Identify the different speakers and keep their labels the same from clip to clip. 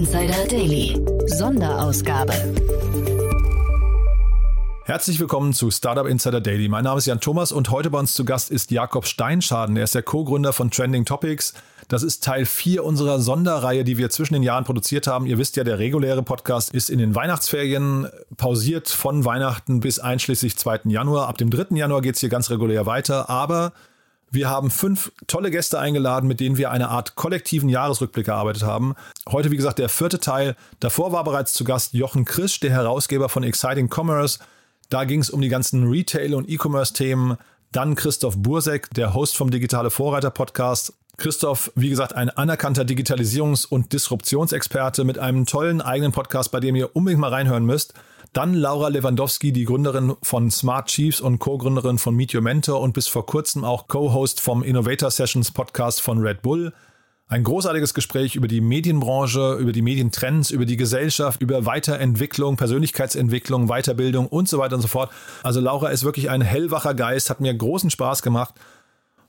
Speaker 1: Insider Daily. Sonderausgabe.
Speaker 2: Herzlich willkommen zu Startup Insider Daily. Mein Name ist Jan Thomas und heute bei uns zu Gast ist Jakob Steinschaden. Er ist der Co-Gründer von Trending Topics. Das ist Teil 4 unserer Sonderreihe, die wir zwischen den Jahren produziert haben. Ihr wisst ja, der reguläre Podcast ist in den Weihnachtsferien pausiert von Weihnachten bis einschließlich 2. Januar. Ab dem 3. Januar geht es hier ganz regulär weiter. Aber wir haben fünf tolle Gäste eingeladen, mit denen wir eine Art kollektiven Jahresrückblick erarbeitet haben. Heute, wie gesagt, der vierte Teil. Davor war bereits zu Gast Jochen Krisch, der Herausgeber von Exciting Commerce. Da ging es um die ganzen Retail- und E-Commerce-Themen. Dann Christoph Bursek, der Host vom Digitale Vorreiter Podcast. Christoph, wie gesagt, ein anerkannter Digitalisierungs- und Disruptionsexperte mit einem tollen eigenen Podcast, bei dem ihr unbedingt mal reinhören müsst. Dann Laura Lewandowski, die Gründerin von Smart Chiefs und Co-Gründerin von Meet Your Mentor und bis vor kurzem auch Co-Host vom Innovator Sessions Podcast von Red Bull. Ein großartiges Gespräch über die Medienbranche, über die Medientrends, über die Gesellschaft, über Weiterentwicklung, Persönlichkeitsentwicklung, Weiterbildung und so weiter und so fort. Also Laura ist wirklich ein hellwacher Geist, hat mir großen Spaß gemacht.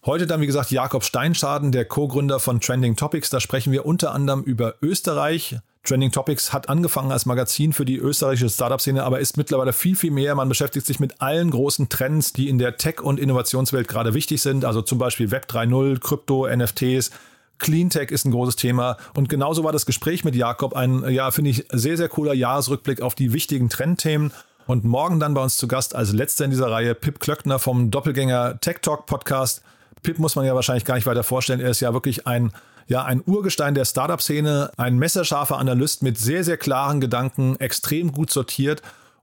Speaker 2: Heute dann, wie gesagt, Jakob Steinschaden, der Co-Gründer von Trending Topics. Da sprechen wir unter anderem über Österreich, Trending Topics hat angefangen als Magazin für die österreichische Startup-Szene, aber ist mittlerweile viel, viel mehr. Man beschäftigt sich mit allen großen Trends, die in der Tech- und Innovationswelt gerade wichtig sind. Also zum Beispiel Web 3.0, Krypto, NFTs. Cleantech ist ein großes Thema. Und genauso war das Gespräch mit Jakob ein, ja, finde ich, sehr, sehr cooler Jahresrückblick auf die wichtigen Trendthemen. Und morgen dann bei uns zu Gast als letzter in dieser Reihe Pip Klöckner vom Doppelgänger Tech Talk Podcast. Pip muss man ja wahrscheinlich gar nicht weiter vorstellen. Er ist ja wirklich ein ja, ein Urgestein der Startup-Szene, ein messerscharfer Analyst mit sehr, sehr klaren Gedanken, extrem gut sortiert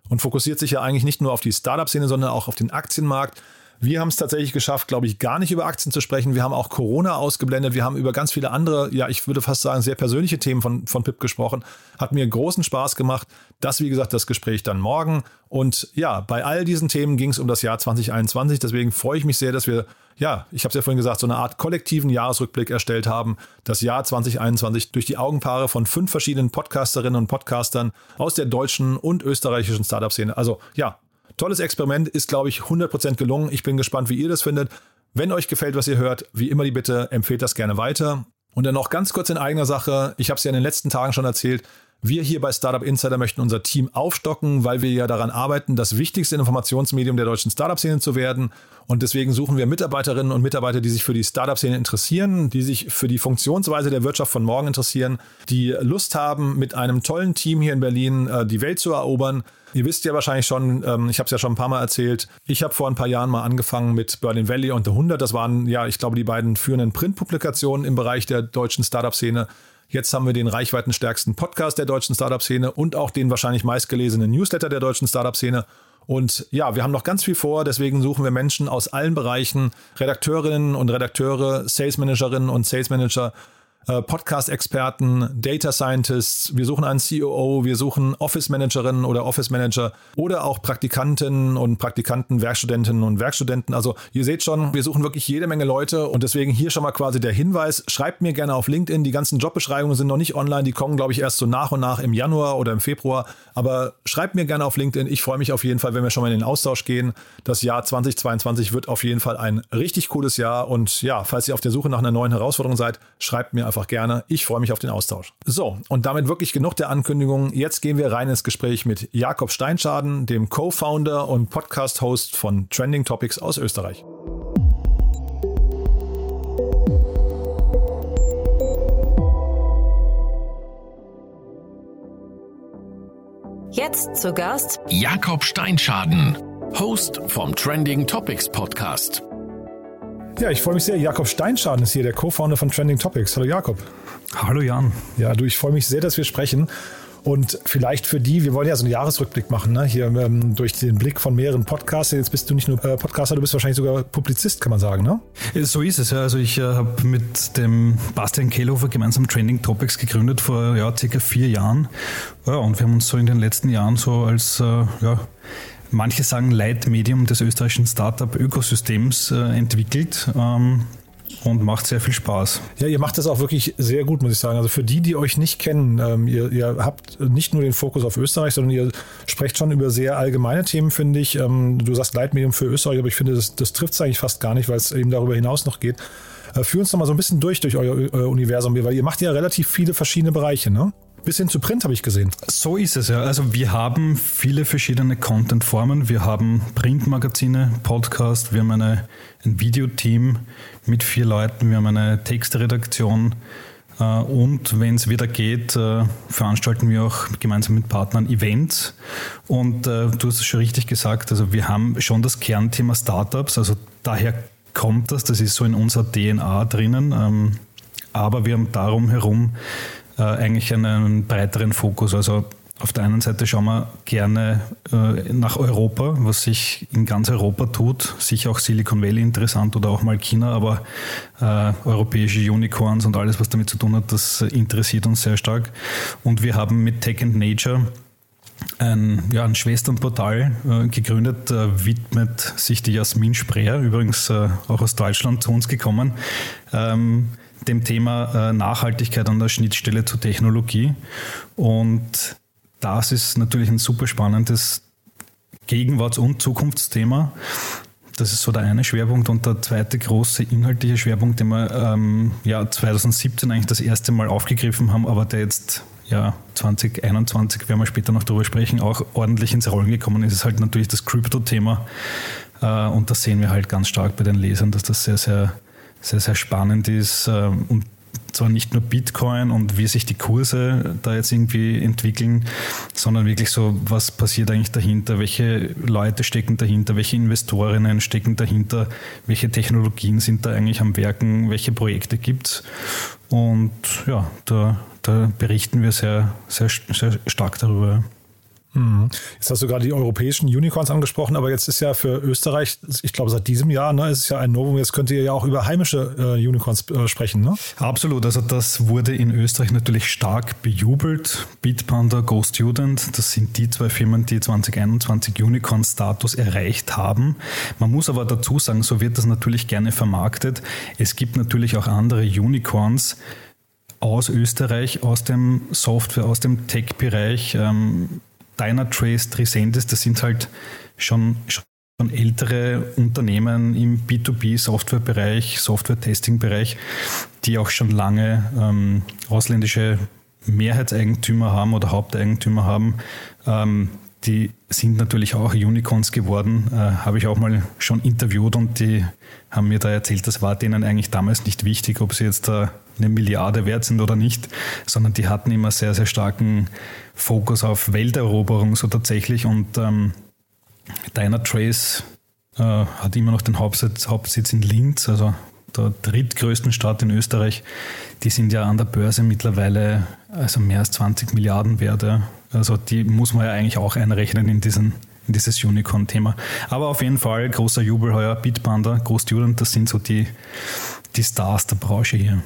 Speaker 2: und fokussiert sich ja eigentlich nicht nur auf die Startup-Szene, sondern auch auf den Aktienmarkt. Wir haben es tatsächlich geschafft, glaube ich, gar nicht über Aktien zu sprechen. Wir haben auch Corona ausgeblendet. Wir haben über ganz viele andere, ja, ich würde fast sagen, sehr persönliche Themen von, von Pip gesprochen. Hat mir großen Spaß gemacht. Das, wie gesagt, das Gespräch dann morgen. Und ja, bei all diesen Themen ging es um das Jahr 2021. Deswegen freue ich mich sehr, dass wir, ja, ich habe es ja vorhin gesagt, so eine Art kollektiven Jahresrückblick erstellt haben. Das Jahr 2021 durch die Augenpaare von fünf verschiedenen Podcasterinnen und Podcastern aus der deutschen und österreichischen Startup-Szene. Also ja, Tolles Experiment, ist, glaube ich, 100% gelungen. Ich bin gespannt, wie ihr das findet. Wenn euch gefällt, was ihr hört, wie immer die Bitte, empfehlt das gerne weiter. Und dann noch ganz kurz in eigener Sache. Ich habe es ja in den letzten Tagen schon erzählt. Wir hier bei Startup Insider möchten unser Team aufstocken, weil wir ja daran arbeiten, das wichtigste Informationsmedium der deutschen Startup-Szene zu werden. Und deswegen suchen wir Mitarbeiterinnen und Mitarbeiter, die sich für die Startup-Szene interessieren, die sich für die Funktionsweise der Wirtschaft von morgen interessieren, die Lust haben, mit einem tollen Team hier in Berlin äh, die Welt zu erobern. Ihr wisst ja wahrscheinlich schon, ähm, ich habe es ja schon ein paar Mal erzählt, ich habe vor ein paar Jahren mal angefangen mit Berlin Valley und The 100. Das waren ja, ich glaube, die beiden führenden Printpublikationen im Bereich der deutschen Startup-Szene. Jetzt haben wir den reichweitenstärksten Podcast der deutschen Startup-Szene und auch den wahrscheinlich meistgelesenen Newsletter der deutschen Startup-Szene. Und ja, wir haben noch ganz viel vor, deswegen suchen wir Menschen aus allen Bereichen, Redakteurinnen und Redakteure, Sales Managerinnen und Sales Manager, äh, Podcast-Experten, Data Scientists, wir suchen einen COO, wir suchen Office-Managerinnen oder Office-Manager oder auch Praktikantinnen und Praktikanten, Werkstudentinnen und Werkstudenten. Also ihr seht schon, wir suchen wirklich jede Menge Leute und deswegen hier schon mal quasi der Hinweis, schreibt mir gerne auf LinkedIn, die ganzen Jobbeschreibungen sind noch nicht online, die kommen glaube ich erst so nach und nach im Januar oder im Februar, aber schreibt mir gerne auf LinkedIn, ich freue mich auf jeden Fall, wenn wir schon mal in den Austausch gehen. Das Jahr 2022 wird auf jeden Fall ein richtig cooles Jahr. Und ja, falls ihr auf der Suche nach einer neuen Herausforderung seid, schreibt mir einfach gerne. Ich freue mich auf den Austausch. So, und damit wirklich genug der Ankündigungen. Jetzt gehen wir rein ins Gespräch mit Jakob Steinschaden, dem Co-Founder und Podcast-Host von Trending Topics aus Österreich.
Speaker 1: Jetzt zu Gast
Speaker 3: Jakob Steinschaden, Host vom Trending Topics Podcast.
Speaker 2: Ja, ich freue mich sehr. Jakob Steinschaden ist hier, der Co-Founder von Trending Topics. Hallo Jakob.
Speaker 4: Hallo Jan.
Speaker 2: Ja, du, ich freue mich sehr, dass wir sprechen. Und vielleicht für die, wir wollen ja so einen Jahresrückblick machen, ne? hier ähm, durch den Blick von mehreren Podcasts. Jetzt bist du nicht nur äh, Podcaster, du bist wahrscheinlich sogar Publizist, kann man sagen, ne?
Speaker 4: Äh, so ist es, ja. Also ich äh, habe mit dem Bastian Kehlhofer gemeinsam Trending Topics gegründet vor ja, circa vier Jahren. Ja, und wir haben uns so in den letzten Jahren so als äh, ja, manche sagen Leitmedium des österreichischen Startup-Ökosystems äh, entwickelt. Ähm, und macht sehr viel Spaß.
Speaker 2: Ja, ihr macht das auch wirklich sehr gut, muss ich sagen. Also für die, die euch nicht kennen, ähm, ihr, ihr, habt nicht nur den Fokus auf Österreich, sondern ihr sprecht schon über sehr allgemeine Themen, finde ich. Ähm, du sagst Leitmedium für Österreich, aber ich finde, das, das trifft es eigentlich fast gar nicht, weil es eben darüber hinaus noch geht. Äh, führ uns noch mal so ein bisschen durch durch euer äh, Universum, weil ihr macht ja relativ viele verschiedene Bereiche, ne? Bis hin zu Print habe ich gesehen.
Speaker 4: So ist es ja. Also wir haben viele verschiedene Content-Formen. Wir haben Printmagazine, Podcast, wir haben eine, ein Videoteam mit vier Leuten, wir haben eine Textredaktion. Äh, und wenn es wieder geht, äh, veranstalten wir auch gemeinsam mit Partnern Events. Und äh, du hast es schon richtig gesagt, also wir haben schon das Kernthema Startups, also daher kommt das, das ist so in unserer DNA drinnen. Ähm, aber wir haben darum herum eigentlich einen breiteren Fokus. Also auf der einen Seite schauen wir gerne äh, nach Europa, was sich in ganz Europa tut. Sicher auch Silicon Valley interessant oder auch mal China, aber äh, europäische Unicorns und alles, was damit zu tun hat, das interessiert uns sehr stark. Und wir haben mit Tech and Nature ein, ja, ein Schwesternportal äh, gegründet, äh, widmet sich die Jasmin Spreer, übrigens äh, auch aus Deutschland zu uns gekommen, ähm, dem Thema äh, Nachhaltigkeit an der Schnittstelle zur Technologie. Und das ist natürlich ein super spannendes Gegenwarts- und Zukunftsthema. Das ist so der eine Schwerpunkt und der zweite große inhaltliche Schwerpunkt, den wir ähm, ja, 2017 eigentlich das erste Mal aufgegriffen haben, aber der jetzt ja, 2021, werden wir später noch darüber sprechen, auch ordentlich ins Rollen gekommen ist, ist halt natürlich das Krypto-Thema. Äh, und das sehen wir halt ganz stark bei den Lesern, dass das sehr, sehr, sehr, sehr spannend ist. Äh, und zwar nicht nur Bitcoin und wie sich die Kurse da jetzt irgendwie entwickeln, sondern wirklich so, was passiert eigentlich dahinter, welche Leute stecken dahinter, welche Investorinnen stecken dahinter, welche Technologien sind da eigentlich am Werken, welche Projekte gibt es. Und ja, da, da berichten wir sehr, sehr, sehr stark darüber.
Speaker 2: Mhm. Jetzt hast du gerade die europäischen Unicorns angesprochen, aber jetzt ist ja für Österreich, ich glaube seit diesem Jahr, ne, ist es ja ein Novum, jetzt könnt ihr ja auch über heimische äh, Unicorns äh, sprechen. Ne?
Speaker 4: Absolut, also das wurde in Österreich natürlich stark bejubelt. Bitpanda, Go Student, das sind die zwei Firmen, die 2021 Unicorn-Status erreicht haben. Man muss aber dazu sagen, so wird das natürlich gerne vermarktet. Es gibt natürlich auch andere Unicorns, aus Österreich, aus dem Software, aus dem Tech-Bereich. Ähm, Dynatrace, Tricentis, das sind halt schon, schon ältere Unternehmen im B2B-Softwarebereich, Software-Testing-Bereich, die auch schon lange ähm, ausländische Mehrheitseigentümer haben oder Haupteigentümer haben. Ähm, die sind natürlich auch Unicorns geworden, äh, habe ich auch mal schon interviewt und die haben mir da erzählt, das war denen eigentlich damals nicht wichtig, ob sie jetzt da eine Milliarde wert sind oder nicht, sondern die hatten immer sehr, sehr starken Fokus auf Welteroberung so tatsächlich und ähm, Dynatrace äh, hat immer noch den Hauptsitz, Hauptsitz in Linz, also der drittgrößten Stadt in Österreich. Die sind ja an der Börse mittlerweile also mehr als 20 Milliarden wert. Also die muss man ja eigentlich auch einrechnen in, diesen, in dieses Unicorn-Thema. Aber auf jeden Fall großer Jubel heuer. Bitpanda, GoStudent, das sind so die, die Stars der Branche hier.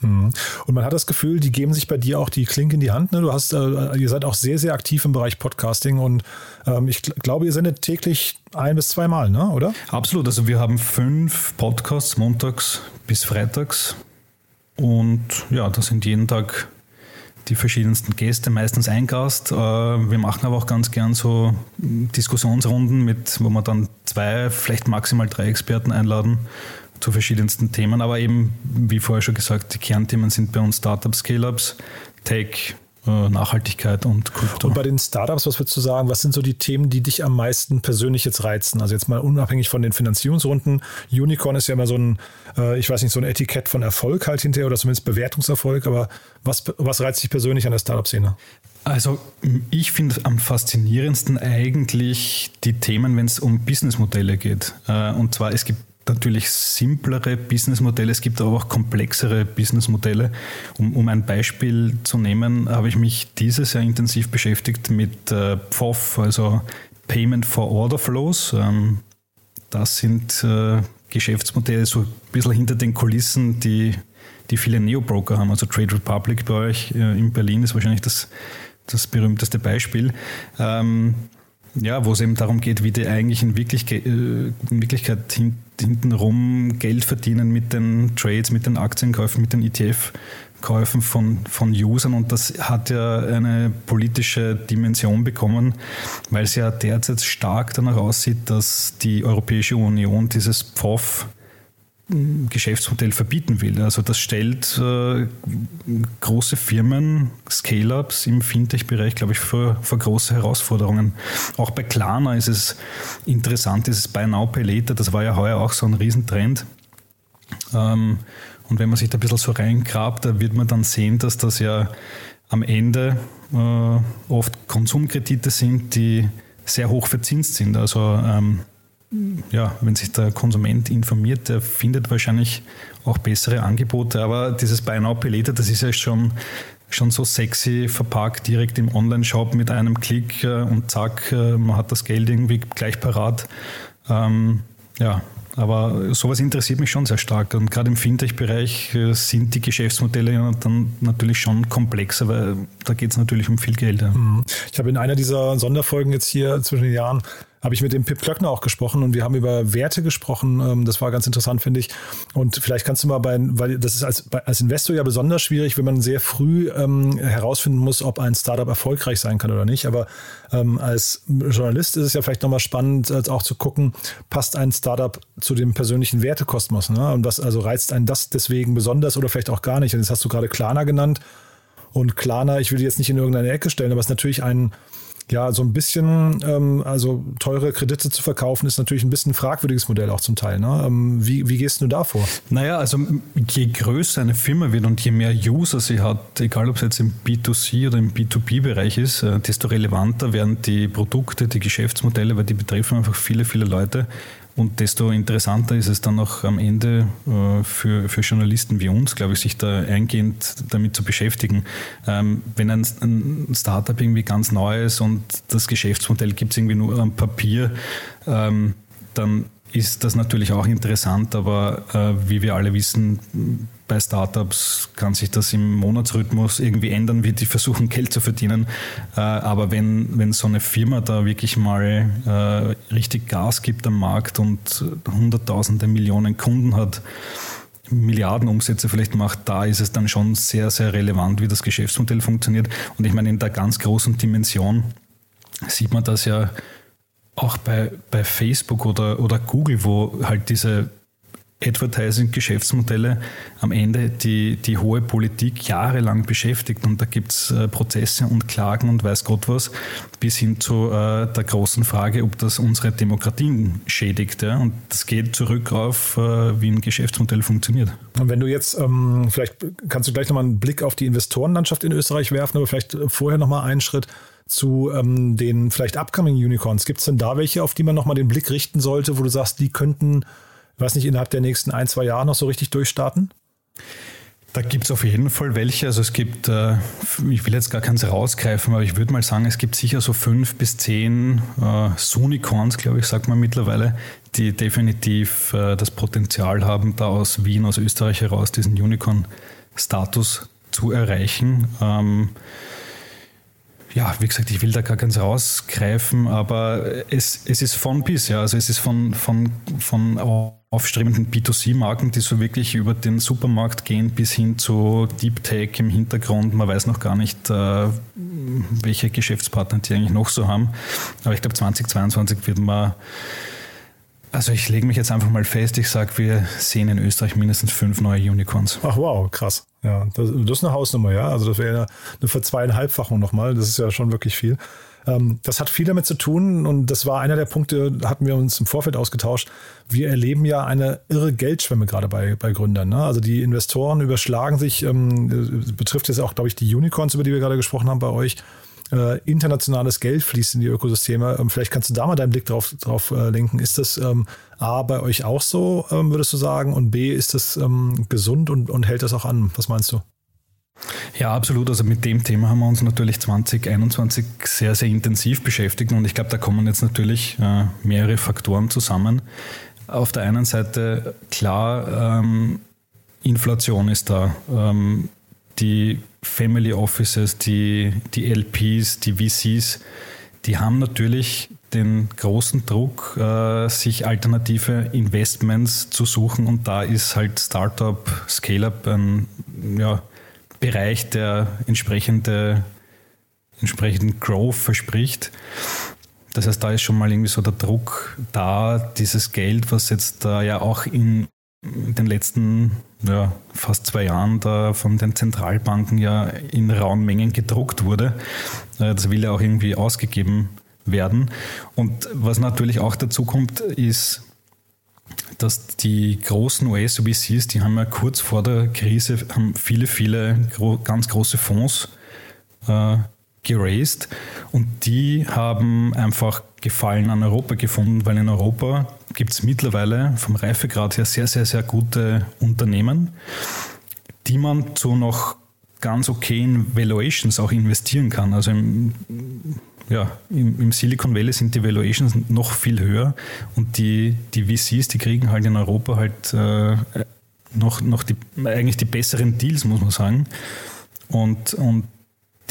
Speaker 2: Mhm. Und man hat das Gefühl, die geben sich bei dir auch die Klinke in die Hand. Ne? Du hast, äh, ihr seid auch sehr, sehr aktiv im Bereich Podcasting und ähm, ich glaube, ihr sendet täglich ein bis zweimal, ne? oder?
Speaker 4: Absolut. Also wir haben fünf Podcasts montags bis freitags und ja, das sind jeden Tag die verschiedensten Gäste, meistens ein Gast. Äh, wir machen aber auch ganz gern so Diskussionsrunden, mit, wo wir dann zwei, vielleicht maximal drei Experten einladen zu verschiedensten Themen. Aber eben, wie vorher schon gesagt, die Kernthemen sind bei uns Startups, Scale-Ups, Tech, Nachhaltigkeit und Krypto.
Speaker 2: Und bei den Startups, was würdest du sagen, was sind so die Themen, die dich am meisten persönlich jetzt reizen? Also jetzt mal unabhängig von den Finanzierungsrunden. Unicorn ist ja immer so ein, äh, ich weiß nicht, so ein Etikett von Erfolg halt hinterher oder zumindest Bewertungserfolg. Aber was, was reizt dich persönlich an der Startup-Szene?
Speaker 4: Also ich finde am faszinierendsten eigentlich die Themen, wenn es um Businessmodelle geht. Äh, und zwar, es gibt natürlich simplere Businessmodelle, es gibt aber auch komplexere Businessmodelle. Um, um ein Beispiel zu nehmen, habe ich mich dieses Jahr intensiv beschäftigt mit äh, PFOF, also Payment for Order Flows. Ähm, das sind äh, Geschäftsmodelle so ein bisschen hinter den Kulissen, die, die viele Neo-Broker haben. Also Trade Republic bei euch äh, in Berlin ist wahrscheinlich das, das berühmteste Beispiel. Ähm, ja, wo es eben darum geht, wie die eigentlich in, Wirklichkeit, äh, hintenrum Geld verdienen mit den Trades, mit den Aktienkäufen, mit den ETF-Käufen von, von Usern. Und das hat ja eine politische Dimension bekommen, weil es ja derzeit stark danach aussieht, dass die Europäische Union dieses PFOF Geschäftsmodell verbieten will. Also das stellt äh, große Firmen, Scale-ups im Fintech-Bereich, glaube ich, vor, vor große Herausforderungen. Auch bei Klarna ist es interessant, dieses Buy Now, Pay Later, das war ja heuer auch so ein Riesentrend. Ähm, und wenn man sich da ein bisschen so reingrabt, da wird man dann sehen, dass das ja am Ende äh, oft Konsumkredite sind, die sehr hoch verzinst sind. Also ähm, ja, wenn sich der Konsument informiert, der findet wahrscheinlich auch bessere Angebote. Aber dieses Buy Now Pay das ist ja schon, schon so sexy verpackt, direkt im Online-Shop mit einem Klick äh, und zack, äh, man hat das Geld irgendwie gleich parat. Ähm, ja, aber sowas interessiert mich schon sehr stark. Und gerade im Fintech-Bereich äh, sind die Geschäftsmodelle dann natürlich schon komplexer, weil da geht es natürlich um viel Geld.
Speaker 2: Mhm. Ich habe in einer dieser Sonderfolgen jetzt hier zwischen den Jahren habe ich mit dem Pip Klöckner auch gesprochen und wir haben über Werte gesprochen. Ähm, das war ganz interessant, finde ich. Und vielleicht kannst du mal bei, weil das ist als, als Investor ja besonders schwierig, wenn man sehr früh ähm, herausfinden muss, ob ein Startup erfolgreich sein kann oder nicht. Aber ähm, als Journalist ist es ja vielleicht nochmal spannend, als auch zu gucken, passt ein Startup zu dem persönlichen Wertekosmos? Ne? Und was also reizt einen das deswegen besonders oder vielleicht auch gar nicht? Und jetzt hast du gerade Klarna genannt. Und Klarna, ich will die jetzt nicht in irgendeine Ecke stellen, aber es ist natürlich ein ja, so ein bisschen, ähm, also teure Kredite zu verkaufen, ist natürlich ein bisschen ein fragwürdiges Modell auch zum Teil. Ne? Ähm, wie, wie gehst du da vor?
Speaker 4: Naja, also je größer eine Firma wird und je mehr User sie hat, egal ob es jetzt im B2C oder im B2B-Bereich ist, äh, desto relevanter werden die Produkte, die Geschäftsmodelle, weil die betreffen einfach viele, viele Leute. Und desto interessanter ist es dann auch am Ende äh, für, für Journalisten wie uns, glaube ich, sich da eingehend damit zu beschäftigen. Ähm, wenn ein, ein Startup irgendwie ganz neu ist und das Geschäftsmodell gibt es irgendwie nur am Papier, ähm, dann ist das natürlich auch interessant, aber äh, wie wir alle wissen, bei Startups kann sich das im Monatsrhythmus irgendwie ändern, wie die versuchen, Geld zu verdienen. Äh, aber wenn, wenn so eine Firma da wirklich mal äh, richtig Gas gibt am Markt und hunderttausende Millionen Kunden hat, Milliardenumsätze vielleicht macht, da ist es dann schon sehr, sehr relevant, wie das Geschäftsmodell funktioniert. Und ich meine, in der ganz großen Dimension sieht man das ja auch bei, bei Facebook oder, oder Google, wo halt diese Advertising-Geschäftsmodelle am Ende die, die hohe Politik jahrelang beschäftigt und da gibt es äh, Prozesse und Klagen und weiß Gott was, bis hin zu äh, der großen Frage, ob das unsere Demokratien schädigt. Ja? Und das geht zurück auf, äh, wie ein Geschäftsmodell funktioniert.
Speaker 2: Und wenn du jetzt, ähm, vielleicht kannst du gleich nochmal einen Blick auf die Investorenlandschaft in Österreich werfen, aber vielleicht vorher nochmal einen Schritt zu ähm, den vielleicht upcoming Unicorns. Gibt es denn da welche, auf die man nochmal den Blick richten sollte, wo du sagst, die könnten, weiß nicht, innerhalb der nächsten ein, zwei Jahre noch so richtig durchstarten?
Speaker 4: Da gibt es auf jeden Fall welche. Also es gibt, äh, ich will jetzt gar keins rausgreifen, aber ich würde mal sagen, es gibt sicher so fünf bis zehn äh, Sunicorns, glaube ich, sagt man mittlerweile, die definitiv äh, das Potenzial haben, da aus Wien, aus Österreich heraus diesen Unicorn-Status zu erreichen. Ähm, ja, wie gesagt, ich will da gar keins rausgreifen, aber es, es ist von bis, ja. Also es ist von, von, von aufstrebenden B2C-Marken, die so wirklich über den Supermarkt gehen, bis hin zu Deep Tech im Hintergrund. Man weiß noch gar nicht, äh, welche Geschäftspartner die eigentlich noch so haben. Aber ich glaube, 2022 wird man also ich lege mich jetzt einfach mal fest, ich sage, wir sehen in Österreich mindestens fünf neue Unicorns.
Speaker 2: Ach wow, krass. Ja, das, das ist eine Hausnummer, ja. Also das wäre eine Verzweieinhalbfachung nochmal. Das ist ja schon wirklich viel. Ähm, das hat viel damit zu tun und das war einer der Punkte, hatten wir uns im Vorfeld ausgetauscht. Wir erleben ja eine irre Geldschwemme gerade bei, bei Gründern. Ne? Also die Investoren überschlagen sich, ähm, betrifft jetzt auch, glaube ich, die Unicorns, über die wir gerade gesprochen haben bei euch äh, internationales Geld fließt in die Ökosysteme. Ähm, vielleicht kannst du da mal deinen Blick drauf, drauf äh, lenken. Ist das ähm, A bei euch auch so, ähm, würdest du sagen? Und B, ist das ähm, gesund und, und hält das auch an? Was meinst du?
Speaker 4: Ja, absolut. Also mit dem Thema haben wir uns natürlich 2021 sehr, sehr intensiv beschäftigt und ich glaube, da kommen jetzt natürlich äh, mehrere Faktoren zusammen. Auf der einen Seite klar, ähm, Inflation ist da. Ähm, die Family Offices, die, die LPs, die VCs, die haben natürlich den großen Druck, äh, sich alternative Investments zu suchen und da ist halt Startup, Scale-up ein ja, Bereich, der entsprechende, entsprechenden Growth verspricht. Das heißt, da ist schon mal irgendwie so der Druck da, dieses Geld, was jetzt da ja auch in in den letzten ja, fast zwei Jahren da von den Zentralbanken ja in rauen Mengen gedruckt wurde. Äh, das will ja auch irgendwie ausgegeben werden. Und was natürlich auch dazu kommt, ist, dass die großen US-OBCs, die haben ja kurz vor der Krise haben viele, viele ganz große Fonds äh, geraced und die haben einfach Gefallen an Europa gefunden, weil in Europa gibt es mittlerweile vom Reifegrad her sehr, sehr, sehr gute Unternehmen, die man zu noch ganz okayen Valuations auch investieren kann. Also im, ja, im, im, Silicon Valley sind die Valuations noch viel höher und die, die VCs, die kriegen halt in Europa halt äh, noch, noch die, eigentlich die besseren Deals, muss man sagen. Und, und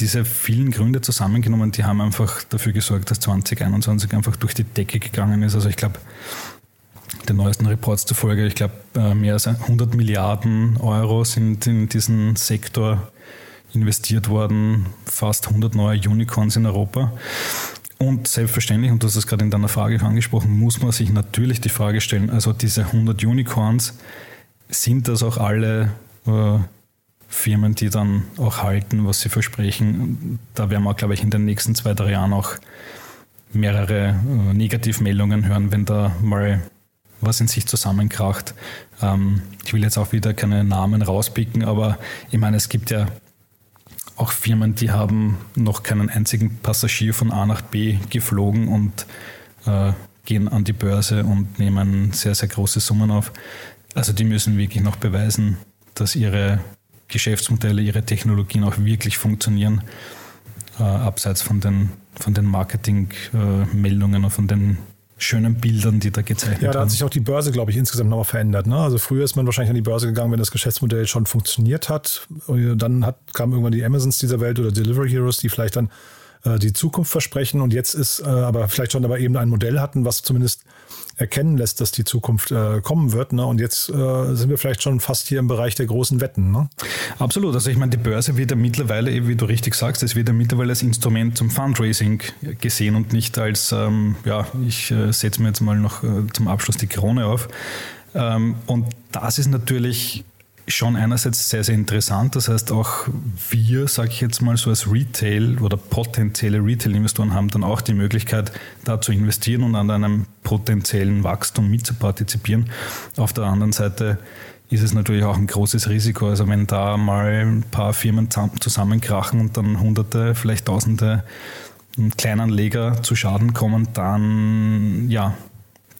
Speaker 4: diese vielen Gründe zusammengenommen, die haben einfach dafür gesorgt, dass 2021 einfach durch die Decke gegangen ist. Also ich glaube, den neuesten Reports zufolge, ich glaube, äh, mehr als 100 Milliarden Euro sind in diesen Sektor investiert worden, fast 100 neue Unicorns in Europa. Und selbstverständlich, und du hast es gerade in deiner Frage angesprochen, muss man sich natürlich die Frage stellen, also diese 100 Unicorns, sind das auch alle äh, Firmen, die dann auch halten, was sie versprechen. Da werden wir, glaube ich, in den nächsten zwei, drei Jahren auch mehrere äh, Negativmeldungen hören, wenn da mal was in sich zusammenkracht. Ähm, ich will jetzt auch wieder keine Namen rauspicken, aber ich meine, es gibt ja auch Firmen, die haben noch keinen einzigen Passagier von A nach B geflogen und äh, gehen an die Börse und nehmen sehr, sehr große Summen auf. Also die müssen wirklich noch beweisen, dass ihre Geschäftsmodelle, ihre Technologien auch wirklich funktionieren, äh, abseits von den, von den Marketingmeldungen und von den schönen Bildern, die da gezeichnet werden.
Speaker 2: Ja, da
Speaker 4: hat
Speaker 2: sich auch die Börse, glaube ich, insgesamt nochmal verändert. Ne? Also früher ist man wahrscheinlich an die Börse gegangen, wenn das Geschäftsmodell schon funktioniert hat. Und dann hat, kamen irgendwann die Amazons dieser Welt oder Delivery Heroes, die vielleicht dann äh, die Zukunft versprechen und jetzt ist äh, aber vielleicht schon aber eben ein Modell hatten, was zumindest erkennen lässt, dass die Zukunft äh, kommen wird. Ne? Und jetzt äh, sind wir vielleicht schon fast hier im Bereich der großen Wetten. Ne?
Speaker 4: Absolut. Also ich meine, die Börse wird ja mittlerweile, wie du richtig sagst, es wird ja mittlerweile als Instrument zum Fundraising gesehen und nicht als, ähm, ja, ich äh, setze mir jetzt mal noch äh, zum Abschluss die Krone auf. Ähm, und das ist natürlich schon einerseits sehr, sehr interessant. Das heißt, auch wir, sage ich jetzt mal so als Retail oder potenzielle Retail-Investoren haben dann auch die Möglichkeit, da zu investieren und an einem potenziellen Wachstum mitzupartizipieren. Auf der anderen Seite ist es natürlich auch ein großes Risiko. Also wenn da mal ein paar Firmen zusammenkrachen und dann Hunderte, vielleicht Tausende Kleinanleger zu Schaden kommen, dann ja,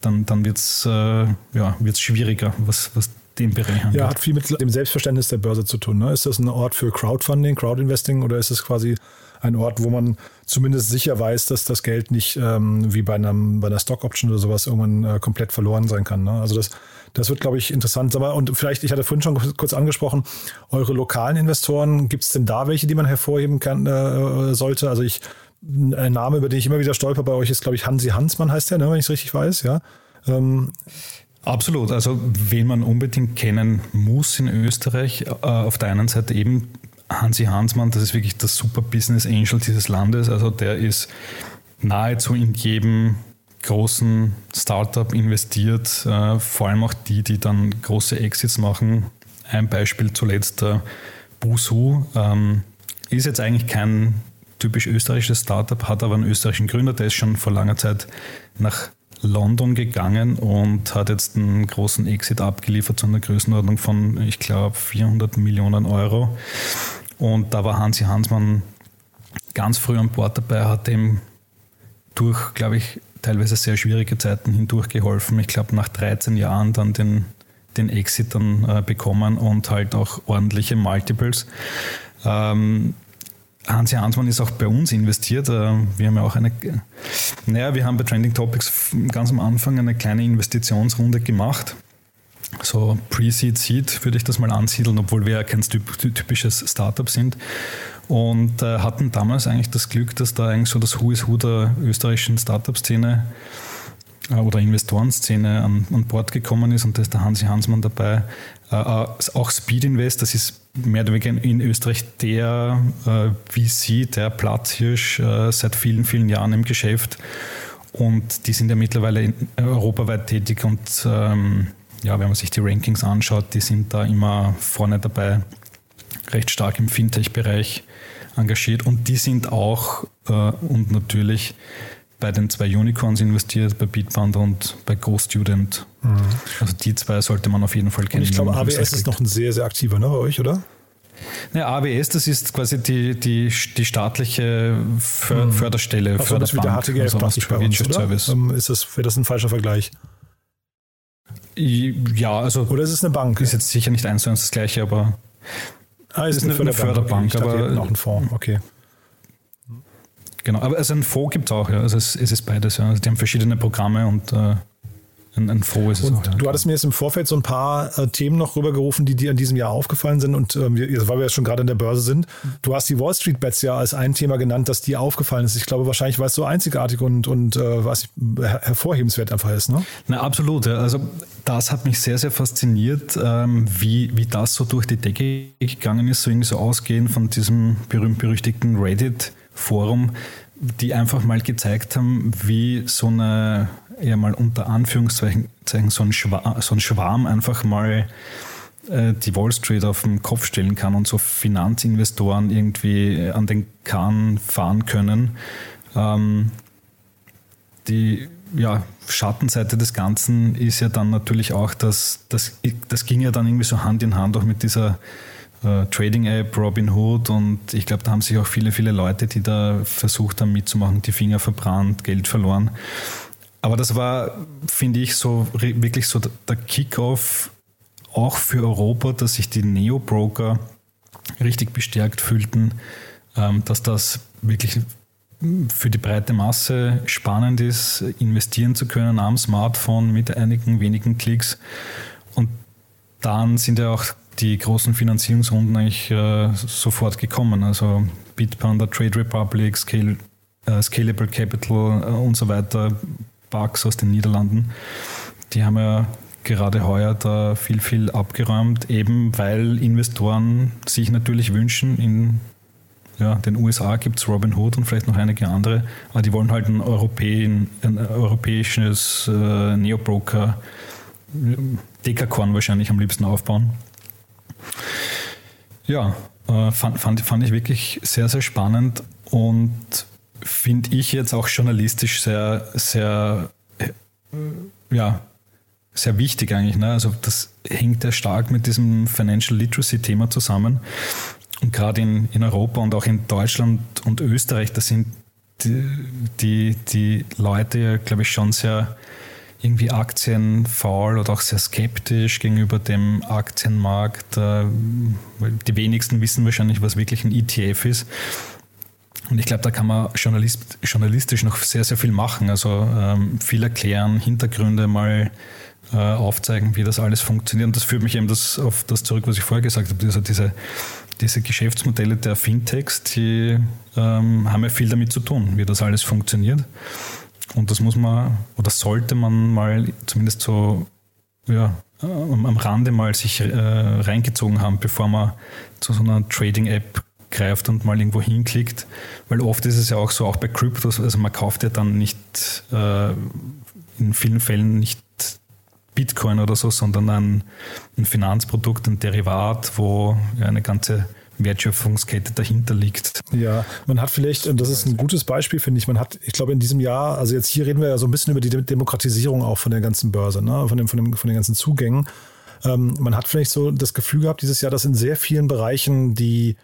Speaker 4: dann, dann wird es äh, ja, schwieriger, was, was den Bereich
Speaker 2: Ja, hat viel mit dem Selbstverständnis der Börse zu tun. Ne? Ist das ein Ort für Crowdfunding, Crowdinvesting oder ist es quasi ein Ort, wo man zumindest sicher weiß, dass das Geld nicht ähm, wie bei, einem, bei einer Stock Option oder sowas irgendwann äh, komplett verloren sein kann. Ne? Also das, das wird, glaube ich, interessant. Und vielleicht, ich hatte vorhin schon kurz angesprochen, eure lokalen Investoren, gibt es denn da welche, die man hervorheben kann, äh, sollte? Also ich, ein Name, über den ich immer wieder stolper bei euch, ist, glaube ich, Hansi Hansmann heißt der, ne, wenn ich es richtig weiß, ja. Ähm,
Speaker 4: Absolut. Also wen man unbedingt kennen muss in Österreich, äh, auf der einen Seite eben Hansi Hansmann, das ist wirklich der super Business Angel dieses Landes. Also der ist nahezu in jedem großen Startup investiert, äh, vor allem auch die, die dann große Exits machen. Ein Beispiel zuletzt der Busu ähm, ist jetzt eigentlich kein typisch österreichisches Startup, hat aber einen österreichischen Gründer, der ist schon vor langer Zeit nach London gegangen und hat jetzt einen großen Exit abgeliefert zu einer Größenordnung von, ich glaube, 400 Millionen Euro. Und da war Hansi Hansmann ganz früh an Bord dabei, hat ihm durch, glaube ich, teilweise sehr schwierige Zeiten hindurch geholfen. Ich glaube, nach 13 Jahren dann den, den Exit dann äh, bekommen und halt auch ordentliche Multiples. Ähm, Hansi Hansmann ist auch bei uns investiert. Äh, wir haben ja auch eine, naja, wir haben bei Trending Topics ganz am Anfang eine kleine Investitionsrunde gemacht. So Pre-Seed, Seed würde ich das mal ansiedeln, obwohl wir ja kein typisches Startup sind. Und äh, hatten damals eigentlich das Glück, dass da eigentlich so das Who is Who der österreichischen Startup-Szene äh, oder Investorenszene an, an Bord gekommen ist und da ist der Hansi Hansmann dabei. Auch Speed Invest, das ist mehr oder weniger in Österreich der äh, VC, der Platzhirsch äh, seit vielen, vielen Jahren im Geschäft. Und die sind ja mittlerweile europaweit tätig und ähm, ja, wenn man sich die Rankings anschaut, die sind da immer vorne dabei, recht stark im Fintech-Bereich engagiert und die sind auch äh, und natürlich bei den zwei Unicorns investiert, bei Bitband und bei GoStudent. Mhm. Also die zwei sollte man auf jeden Fall kennen.
Speaker 2: Und ich glaube, AWS ist noch ein sehr, sehr aktiver ne, bei euch, oder?
Speaker 4: Ja, AWS, das ist quasi die, die, die staatliche För mhm. Förderstelle.
Speaker 2: Also das wie der HTGF, also bei uns, oder? Service. Ähm, ist das, wäre das ein falscher Vergleich?
Speaker 4: Ja, also.
Speaker 2: Oder ist es eine Bank?
Speaker 4: Ist jetzt sicher nicht eins zu eins das gleiche, aber.
Speaker 2: Ah, ist, ist eine, eine Förderbank.
Speaker 4: Okay, aber
Speaker 2: noch ein Fonds, okay.
Speaker 4: Genau, aber also ein Fonds gibt es auch, ja. Also es, es, ist beides, ja. Also die haben verschiedene Programme und äh, ein, ein Fonds ist es
Speaker 2: und
Speaker 4: auch. Ja.
Speaker 2: Du hattest mir jetzt im Vorfeld so ein paar äh, Themen noch rübergerufen, die dir in diesem Jahr aufgefallen sind und ähm, weil wir jetzt schon gerade in der Börse sind. Du hast die Wall Street Bets ja als ein Thema genannt, das dir aufgefallen ist. Ich glaube wahrscheinlich, weil es so einzigartig und, und äh, was her hervorhebenswert einfach ist, ne?
Speaker 4: Na, absolut. Ja. Also das hat mich sehr, sehr fasziniert, ähm, wie, wie das so durch die Decke gegangen ist, so irgendwie so ausgehend von diesem berühmt-berüchtigten Reddit-Forum, die einfach mal gezeigt haben, wie so eine eher mal unter Anführungszeichen so ein, Schwarm, so ein Schwarm einfach mal äh, die Wall Street auf den Kopf stellen kann und so Finanzinvestoren irgendwie an den Kahn fahren können. Ähm, die ja, Schattenseite des Ganzen ist ja dann natürlich auch, dass das, das ging ja dann irgendwie so Hand in Hand auch mit dieser äh, Trading-App Robinhood und ich glaube, da haben sich auch viele, viele Leute, die da versucht haben mitzumachen, die Finger verbrannt, Geld verloren. Aber das war, finde ich, so wirklich so der Kickoff auch für Europa, dass sich die Neo-Broker richtig bestärkt fühlten, ähm, dass das wirklich für die breite Masse spannend ist, investieren zu können am Smartphone mit einigen wenigen Klicks. Und dann sind ja auch die großen Finanzierungsrunden eigentlich äh, sofort gekommen. Also Bitpanda, Trade Republic, Scale, äh, Scalable Capital äh, und so weiter Bugs aus den Niederlanden. Die haben ja gerade heuer da viel, viel abgeräumt, eben weil Investoren sich natürlich wünschen, in ja, den USA gibt es Robin Hood und vielleicht noch einige andere, aber die wollen halt ein, Europäen, ein europäisches äh, Neobroker, Dekakorn wahrscheinlich am liebsten aufbauen. Ja, äh, fand, fand, fand ich wirklich sehr, sehr spannend und finde ich jetzt auch journalistisch sehr, sehr, äh, ja, sehr wichtig eigentlich. Ne? Also das hängt ja stark mit diesem Financial Literacy-Thema zusammen. Und gerade in, in Europa und auch in Deutschland und Österreich, da sind die, die, die Leute glaube ich, schon sehr irgendwie aktienfaul oder auch sehr skeptisch gegenüber dem Aktienmarkt. Äh, die wenigsten wissen wahrscheinlich, was wirklich ein ETF ist. Und ich glaube, da kann man journalist, journalistisch noch sehr, sehr viel machen. Also ähm, viel erklären, Hintergründe mal äh, aufzeigen, wie das alles funktioniert. Und das führt mich eben das, auf das zurück, was ich vorher gesagt habe. Also diese, diese Geschäftsmodelle der Fintechs, die ähm, haben ja viel damit zu tun, wie das alles funktioniert. Und das muss man oder sollte man mal zumindest so ja, am Rande mal sich äh, reingezogen haben, bevor man zu so einer Trading-App greift und mal irgendwo hinklickt. Weil oft ist es ja auch so, auch bei Kryptos, also man kauft ja dann nicht äh, in vielen Fällen nicht Bitcoin oder so, sondern ein, ein Finanzprodukt, ein Derivat, wo ja eine ganze Wertschöpfungskette dahinter liegt.
Speaker 2: Ja, man hat vielleicht, und das ist ein gutes Beispiel, finde ich, man hat, ich glaube, in diesem Jahr, also jetzt hier reden wir ja so ein bisschen über die Demokratisierung auch von der ganzen Börse, ne? von, dem, von, dem, von den ganzen Zugängen. Ähm, man hat vielleicht so das Gefühl gehabt dieses Jahr, dass in sehr vielen Bereichen die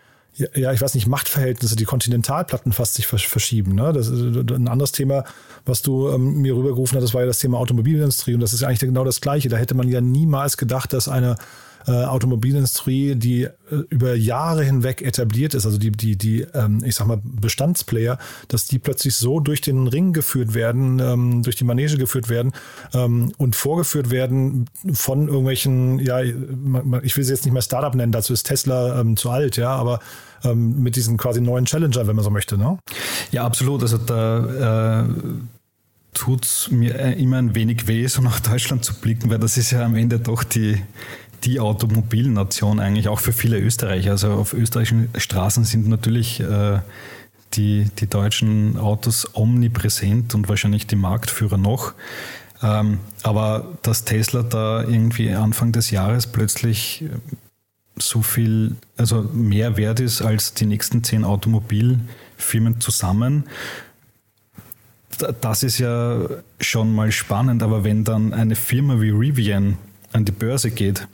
Speaker 2: ja, ich weiß nicht, Machtverhältnisse, die Kontinentalplatten fast sich verschieben. Ne? Das ist ein anderes Thema, was du ähm, mir rübergerufen hast, das war ja das Thema Automobilindustrie und das ist eigentlich genau das Gleiche. Da hätte man ja niemals gedacht, dass eine äh, Automobilindustrie, die äh, über Jahre hinweg etabliert ist, also die, die, die, ähm, ich sag mal, Bestandsplayer, dass die plötzlich so durch den Ring geführt werden, ähm, durch die Manege geführt werden ähm, und vorgeführt werden von irgendwelchen, ja, ich will sie jetzt nicht mehr Startup nennen, dazu ist Tesla ähm, zu alt, ja, aber ähm, mit diesen quasi neuen Challenger, wenn man so möchte, ne?
Speaker 4: Ja, absolut. Also da äh tut es mir immer ein wenig weh, so nach Deutschland zu blicken, weil das ist ja am Ende doch die, die Automobilnation eigentlich auch für viele Österreicher. Also auf österreichischen Straßen sind natürlich äh, die, die deutschen Autos omnipräsent und wahrscheinlich die Marktführer noch. Ähm, aber dass Tesla da irgendwie Anfang des Jahres plötzlich so viel, also mehr wert ist als die nächsten zehn Automobilfirmen zusammen, das ist ja schon mal spannend. Aber wenn dann eine Firma wie Rivian an die Börse geht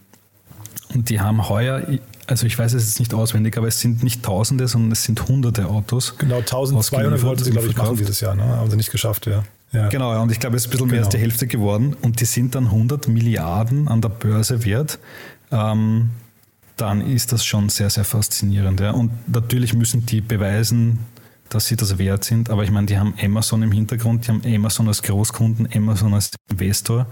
Speaker 4: und die haben heuer also ich weiß es jetzt nicht auswendig, aber es sind nicht Tausende, sondern es sind Hunderte Autos.
Speaker 2: Genau, 1200 wollten sie, glaube ich, machen dieses Jahr, ne? haben sie nicht geschafft, ja.
Speaker 4: ja. Genau, und ich glaube, es ist ein bisschen genau. mehr als die genau. Hälfte geworden und die sind dann 100 Milliarden an der Börse wert. Ähm, dann ist das schon sehr, sehr faszinierend. Ja. Und natürlich müssen die beweisen, dass sie das wert sind, aber ich meine, die haben Amazon im Hintergrund, die haben Amazon als Großkunden, Amazon als Investor.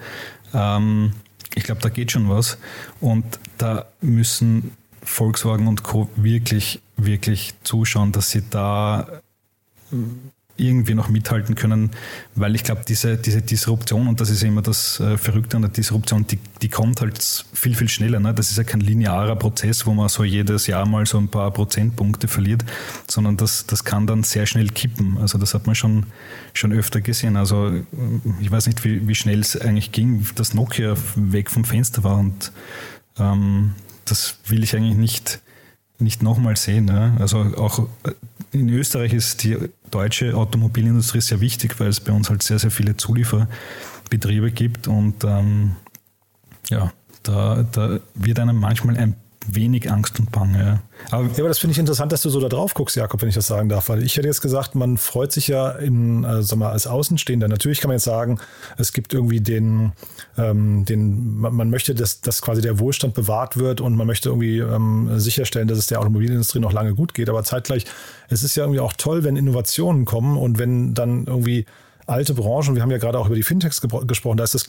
Speaker 4: Ähm, ich glaube, da geht schon was. Und da müssen Volkswagen und Co. wirklich, wirklich zuschauen, dass sie da irgendwie noch mithalten können, weil ich glaube, diese, diese Disruption, und das ist immer das äh, Verrückte an der Disruption, die, die kommt halt viel, viel schneller. Ne? Das ist ja kein linearer Prozess, wo man so jedes Jahr mal so ein paar Prozentpunkte verliert, sondern das, das kann dann sehr schnell kippen. Also das hat man schon, schon öfter gesehen. Also ich weiß nicht, wie, wie schnell es eigentlich ging, dass Nokia weg vom Fenster war und ähm, das will ich eigentlich nicht, nicht nochmal sehen. Ne? Also auch in Österreich ist die deutsche Automobilindustrie sehr wichtig, weil es bei uns halt sehr, sehr viele Zulieferbetriebe gibt und ähm, ja, da, da wird einem manchmal ein wenig Angst und Bange.
Speaker 2: Aber, ja, aber das finde ich interessant, dass du so da drauf guckst, Jakob, wenn ich das sagen darf. Weil ich hätte jetzt gesagt, man freut sich ja in, äh, sag mal, als Außenstehender. Natürlich kann man jetzt sagen, es gibt irgendwie den, ähm, den man, man, möchte, dass, dass quasi der Wohlstand bewahrt wird und man möchte irgendwie ähm, sicherstellen, dass es der Automobilindustrie noch lange gut geht. Aber zeitgleich, es ist ja irgendwie auch toll, wenn Innovationen kommen und wenn dann irgendwie alte Branchen, wir haben ja gerade auch über die Fintechs gesprochen, da ist das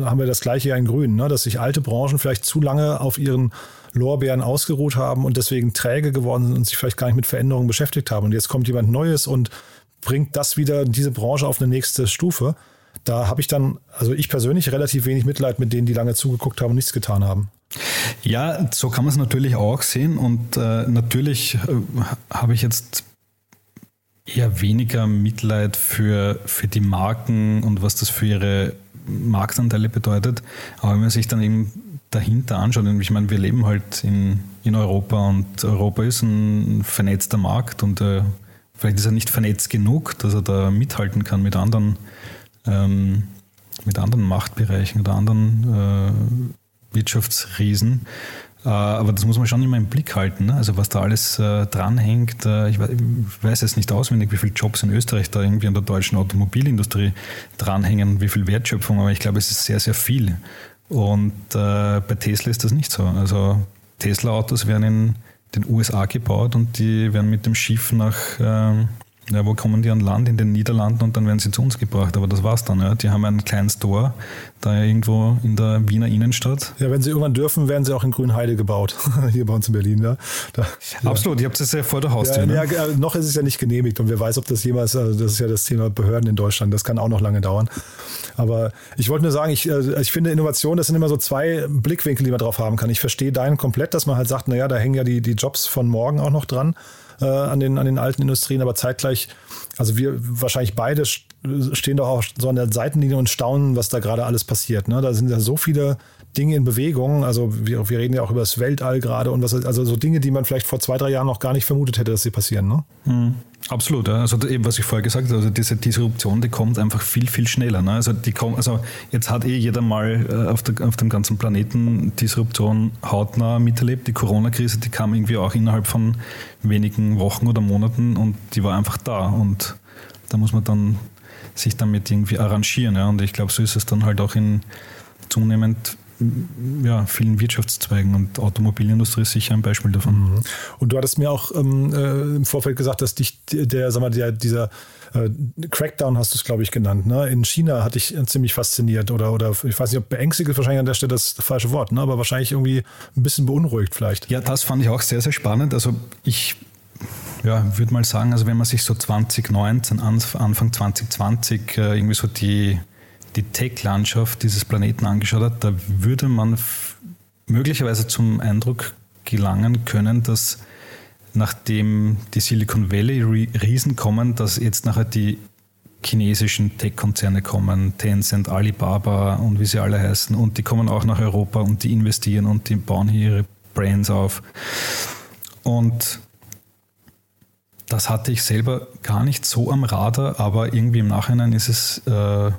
Speaker 2: haben wir das gleiche ja in Grün, ne? dass sich alte Branchen vielleicht zu lange auf ihren Lorbeeren ausgeruht haben und deswegen träge geworden sind und sich vielleicht gar nicht mit Veränderungen beschäftigt haben. Und jetzt kommt jemand Neues und bringt das wieder, diese Branche auf eine nächste Stufe. Da habe ich dann, also ich persönlich, relativ wenig Mitleid mit denen, die lange zugeguckt haben und nichts getan haben.
Speaker 4: Ja, so kann man es natürlich auch sehen. Und äh, natürlich äh, habe ich jetzt eher weniger Mitleid für, für die Marken und was das für ihre Marktanteile bedeutet. Aber wenn man sich dann eben dahinter anschaut, und ich meine, wir leben halt in, in Europa und Europa ist ein vernetzter Markt und äh, vielleicht ist er nicht vernetzt genug, dass er da mithalten kann mit anderen, ähm, mit anderen Machtbereichen oder anderen äh, Wirtschaftsriesen. Äh, aber das muss man schon immer im Blick halten. Ne? Also was da alles äh, dranhängt. Äh, ich, weiß, ich jetzt nicht auswendig, wie viele Jobs in Österreich da irgendwie an der deutschen Automobilindustrie dranhängen, wie viel Wertschöpfung, aber ich glaube, es ist sehr, sehr viel. Und bei Tesla ist das nicht so. Also Tesla-Autos werden in den USA gebaut und die werden mit dem Schiff nach äh, ja, wo kommen die an Land? In den Niederlanden und dann werden sie zu uns gebracht. Aber das war's dann. Ja. Die haben einen kleinen Store da irgendwo in der Wiener Innenstadt.
Speaker 2: Ja, wenn sie irgendwann dürfen, werden sie auch in Grünheide gebaut. Hier bei uns in Berlin. Ja. Da,
Speaker 4: Absolut, ja. ihr habt es ja vor der Haustür.
Speaker 2: Ja, ne? ja, noch ist es ja nicht genehmigt und wer weiß, ob das jemals, also das ist ja das Thema Behörden in Deutschland, das kann auch noch lange dauern. Aber ich wollte nur sagen, ich, äh, ich finde Innovation, das sind immer so zwei Blickwinkel, die man drauf haben kann. Ich verstehe deinen komplett, dass man halt sagt, naja, da hängen ja die, die Jobs von morgen auch noch dran äh, an, den, an den alten Industrien, aber zeitgleich, also wir wahrscheinlich beide stehen doch auch so an der Seitenlinie und staunen, was da gerade alles passiert. Ne? Da sind ja so viele Dinge in Bewegung. Also wir, wir reden ja auch über das Weltall gerade und was, also so Dinge, die man vielleicht vor zwei, drei Jahren noch gar nicht vermutet hätte, dass sie passieren. Ne?
Speaker 4: Mhm. Absolut, also eben was ich vorher gesagt habe, also diese Disruption, die kommt einfach viel, viel schneller. Ne? Also, die kommt, also jetzt hat eh jeder mal äh, auf, der, auf dem ganzen Planeten Disruption hautnah miterlebt. Die Corona-Krise, die kam irgendwie auch innerhalb von wenigen Wochen oder Monaten und die war einfach da und da muss man dann sich damit irgendwie arrangieren. Ja? Und ich glaube, so ist es dann halt auch in zunehmend ja, vielen Wirtschaftszweigen und Automobilindustrie ist sicher ein Beispiel davon. Mhm.
Speaker 2: Und du hattest mir auch ähm, äh, im Vorfeld gesagt, dass dich der, sag mal, der, dieser äh, Crackdown hast du es, glaube ich, genannt. Ne? In China hat dich äh, ziemlich fasziniert oder, oder ich weiß nicht, ob beängstigt ist wahrscheinlich an der Stelle das falsche Wort, ne? aber wahrscheinlich irgendwie ein bisschen beunruhigt vielleicht.
Speaker 4: Ja, das fand ich auch sehr, sehr spannend. Also ich ja, würde mal sagen, also wenn man sich so 2019, Anfang 2020 äh, irgendwie so die die Tech-Landschaft dieses Planeten angeschaut hat, da würde man möglicherweise zum Eindruck gelangen können, dass nachdem die Silicon Valley-Riesen kommen, dass jetzt nachher die chinesischen Tech-Konzerne kommen, Tencent, Alibaba und wie sie alle heißen. Und die kommen auch nach Europa und die investieren und die bauen hier ihre Brands auf. Und das hatte ich selber gar nicht so am Radar, aber irgendwie im Nachhinein ist es äh,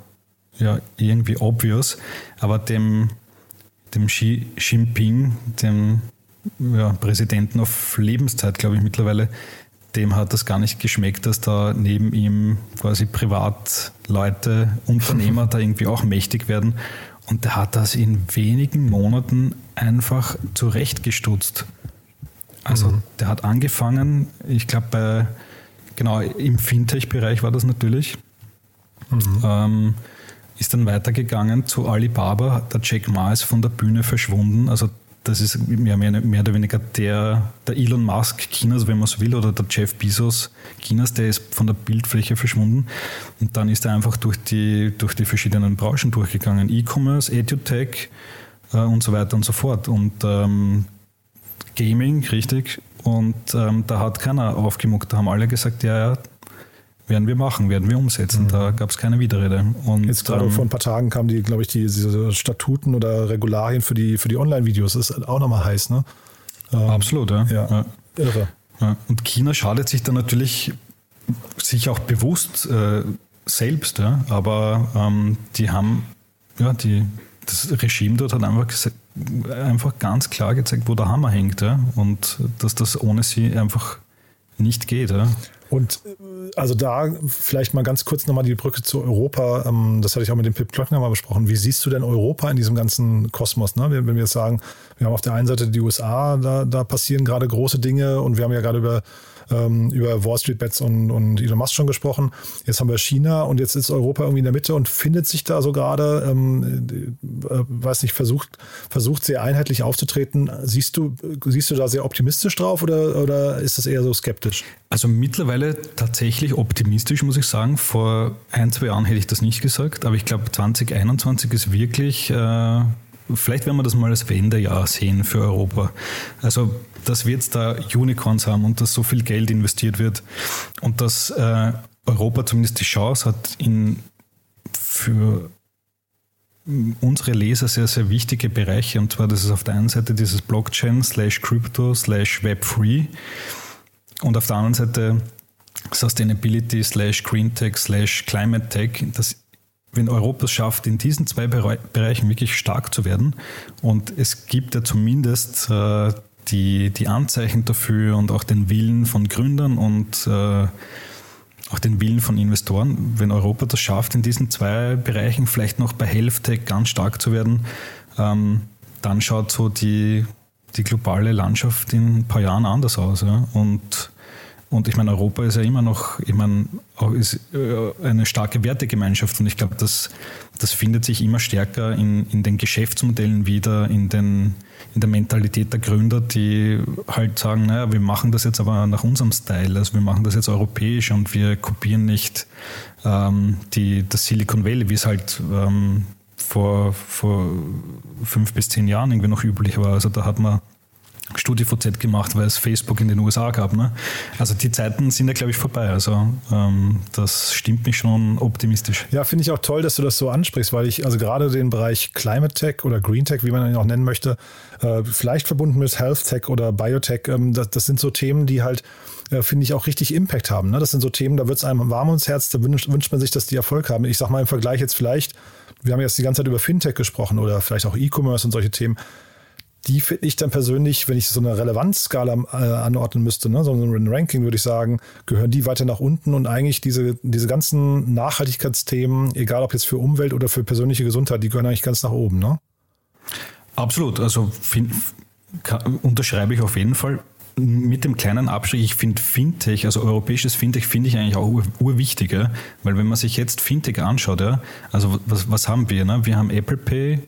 Speaker 4: ja irgendwie obvious. Aber dem, dem Xi Jinping, dem ja, Präsidenten auf Lebenszeit, glaube ich mittlerweile, dem hat das gar nicht geschmeckt, dass da neben ihm quasi Privatleute, Unternehmer da irgendwie auch mächtig werden. Und der hat das in wenigen Monaten einfach zurechtgestutzt. Also mhm. der hat angefangen, ich glaube, bei genau im Fintech-Bereich war das natürlich. Mhm. Ähm, ist dann weitergegangen zu Alibaba. Der Jack Ma ist von der Bühne verschwunden. Also das ist mehr, mehr, mehr oder weniger der, der Elon Musk Chinas, wenn man so will, oder der Jeff Bezos Chinas, der ist von der Bildfläche verschwunden. Und dann ist er einfach durch die, durch die verschiedenen Branchen durchgegangen. E-Commerce, EduTech äh, und so weiter und so fort. Und ähm, Gaming, richtig. Und ähm, da hat keiner aufgemuckt. Da haben alle gesagt, ja, ja, werden wir machen, werden wir umsetzen. Mhm. Da gab es keine Widerrede.
Speaker 2: Und, Jetzt gerade ähm, vor ein paar Tagen kamen die, glaube ich, die, diese Statuten oder Regularien für die, für die Online-Videos. Das ist auch nochmal heiß, ne?
Speaker 4: Ähm, absolut, ja. ja. ja. Irre. Ja. Und China schadet sich dann natürlich sich auch bewusst äh, selbst, ja? aber ähm, die haben, ja, die, das Regime dort hat einfach, einfach ganz klar gezeigt, wo der Hammer hängt ja? und dass das ohne sie einfach nicht geht. Ja?
Speaker 2: Und äh, also da vielleicht mal ganz kurz nochmal die Brücke zu Europa. Ähm, das hatte ich auch mit dem Pip Klöckner mal besprochen. Wie siehst du denn Europa in diesem ganzen Kosmos? Ne? Wenn wir jetzt sagen, wir haben auf der einen Seite die USA, da, da passieren gerade große Dinge und wir haben ja gerade über ähm, über Wall Street Bets und, und Elon Musk schon gesprochen. Jetzt haben wir China und jetzt ist Europa irgendwie in der Mitte und findet sich da so gerade, ähm, äh, weiß nicht, versucht, versucht sehr einheitlich aufzutreten. Siehst du, siehst du da sehr optimistisch drauf oder, oder ist das eher so skeptisch?
Speaker 4: Also mittlerweile tatsächlich optimistisch, muss ich sagen. Vor ein, zwei Jahren hätte ich das nicht gesagt, aber ich glaube 2021 ist wirklich äh, vielleicht werden wir das mal als Wendejahr sehen für Europa. Also, dass wir jetzt da Unicorns haben und dass so viel Geld investiert wird und dass äh, Europa zumindest die Chance hat, in für unsere Leser sehr, sehr wichtige Bereiche. Und zwar, das ist auf der einen Seite dieses Blockchain slash Crypto slash Web3 und auf der anderen Seite Sustainability slash Green Tech slash Climate Tech. Das wenn Europa es schafft, in diesen zwei Bereichen wirklich stark zu werden, und es gibt ja zumindest äh, die, die Anzeichen dafür und auch den Willen von Gründern und äh, auch den Willen von Investoren, wenn Europa das schafft, in diesen zwei Bereichen vielleicht noch bei Tech ganz stark zu werden, ähm, dann schaut so die, die globale Landschaft in ein paar Jahren anders aus. Ja? Und und ich meine, Europa ist ja immer noch, ich meine, ist äh, eine starke Wertegemeinschaft und ich glaube, das, das findet sich immer stärker in, in den Geschäftsmodellen wieder, in, den, in der Mentalität der Gründer, die halt sagen, naja, wir machen das jetzt aber nach unserem Style, also wir machen das jetzt europäisch und wir kopieren nicht ähm, die, das Silicon Valley, wie es halt ähm, vor, vor fünf bis zehn Jahren irgendwie noch üblich war. Also da hat man StudiVZ gemacht, weil es Facebook in den USA gab. Ne? Also die Zeiten sind ja, glaube ich, vorbei. Also ähm, das stimmt mich schon optimistisch.
Speaker 2: Ja, finde ich auch toll, dass du das so ansprichst, weil ich also gerade den Bereich Climate Tech oder Green Tech, wie man ihn auch nennen möchte, äh, vielleicht verbunden mit Health Tech oder Biotech, ähm, das, das, sind so Themen, die halt äh, finde ich, auch richtig Impact haben. Ne? Das sind so Themen, da wird es einem warm ums Herz, da wünscht, wünscht man sich, dass die Erfolg haben. Ich sage mal im Vergleich jetzt vielleicht, wir haben jetzt die ganze Zeit über Fintech gesprochen oder vielleicht auch E-Commerce und solche Themen die finde ich dann persönlich, wenn ich so eine Relevanzskala äh, anordnen müsste, ne, so ein Ranking, würde ich sagen, gehören die weiter nach unten und eigentlich diese, diese ganzen Nachhaltigkeitsthemen, egal ob jetzt für Umwelt oder für persönliche Gesundheit, die gehören eigentlich ganz nach oben, ne?
Speaker 4: Absolut, also find, kann, unterschreibe ich auf jeden Fall. Mit dem kleinen Abstrich, ich finde Fintech, also europäisches Fintech, finde ich eigentlich auch ur, weil wenn man sich jetzt Fintech anschaut, ja, also was, was haben wir? Ne? Wir haben Apple Pay,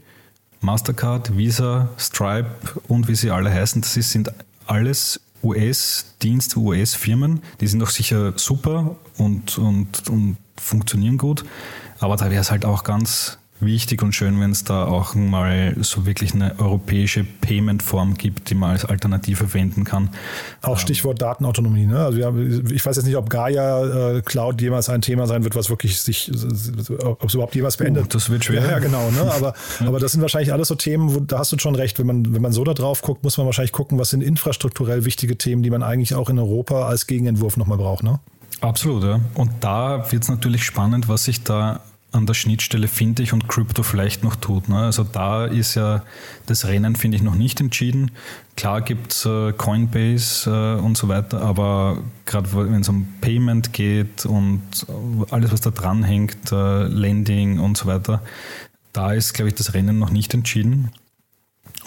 Speaker 4: Mastercard, Visa, Stripe und wie sie alle heißen, das sind alles US-Dienste, US-Firmen. Die sind doch sicher super und, und, und funktionieren gut. Aber da wäre es halt auch ganz wichtig und schön, wenn es da auch mal so wirklich eine europäische Payment-Form gibt, die man als Alternative verwenden kann.
Speaker 2: Auch Stichwort Datenautonomie. Ne? Also haben, ich weiß jetzt nicht, ob Gaia äh, Cloud jemals ein Thema sein wird, was wirklich sich, ob es überhaupt jemals beendet. Oh,
Speaker 4: das wird schwer.
Speaker 2: Ja, genau. Ne? Aber, aber das sind wahrscheinlich alles so Themen, wo, da hast du schon recht. Wenn man, wenn man so da drauf guckt, muss man wahrscheinlich gucken, was sind infrastrukturell wichtige Themen, die man eigentlich auch in Europa als Gegenentwurf nochmal braucht. Ne?
Speaker 4: Absolut, ja. Und da wird es natürlich spannend, was sich da an der Schnittstelle finde ich und Crypto vielleicht noch tut. Ne? Also da ist ja das Rennen, finde ich, noch nicht entschieden. Klar gibt es äh, Coinbase äh, und so weiter, aber gerade wenn es um Payment geht und alles, was da dran hängt, äh, Lending und so weiter, da ist, glaube ich, das Rennen noch nicht entschieden.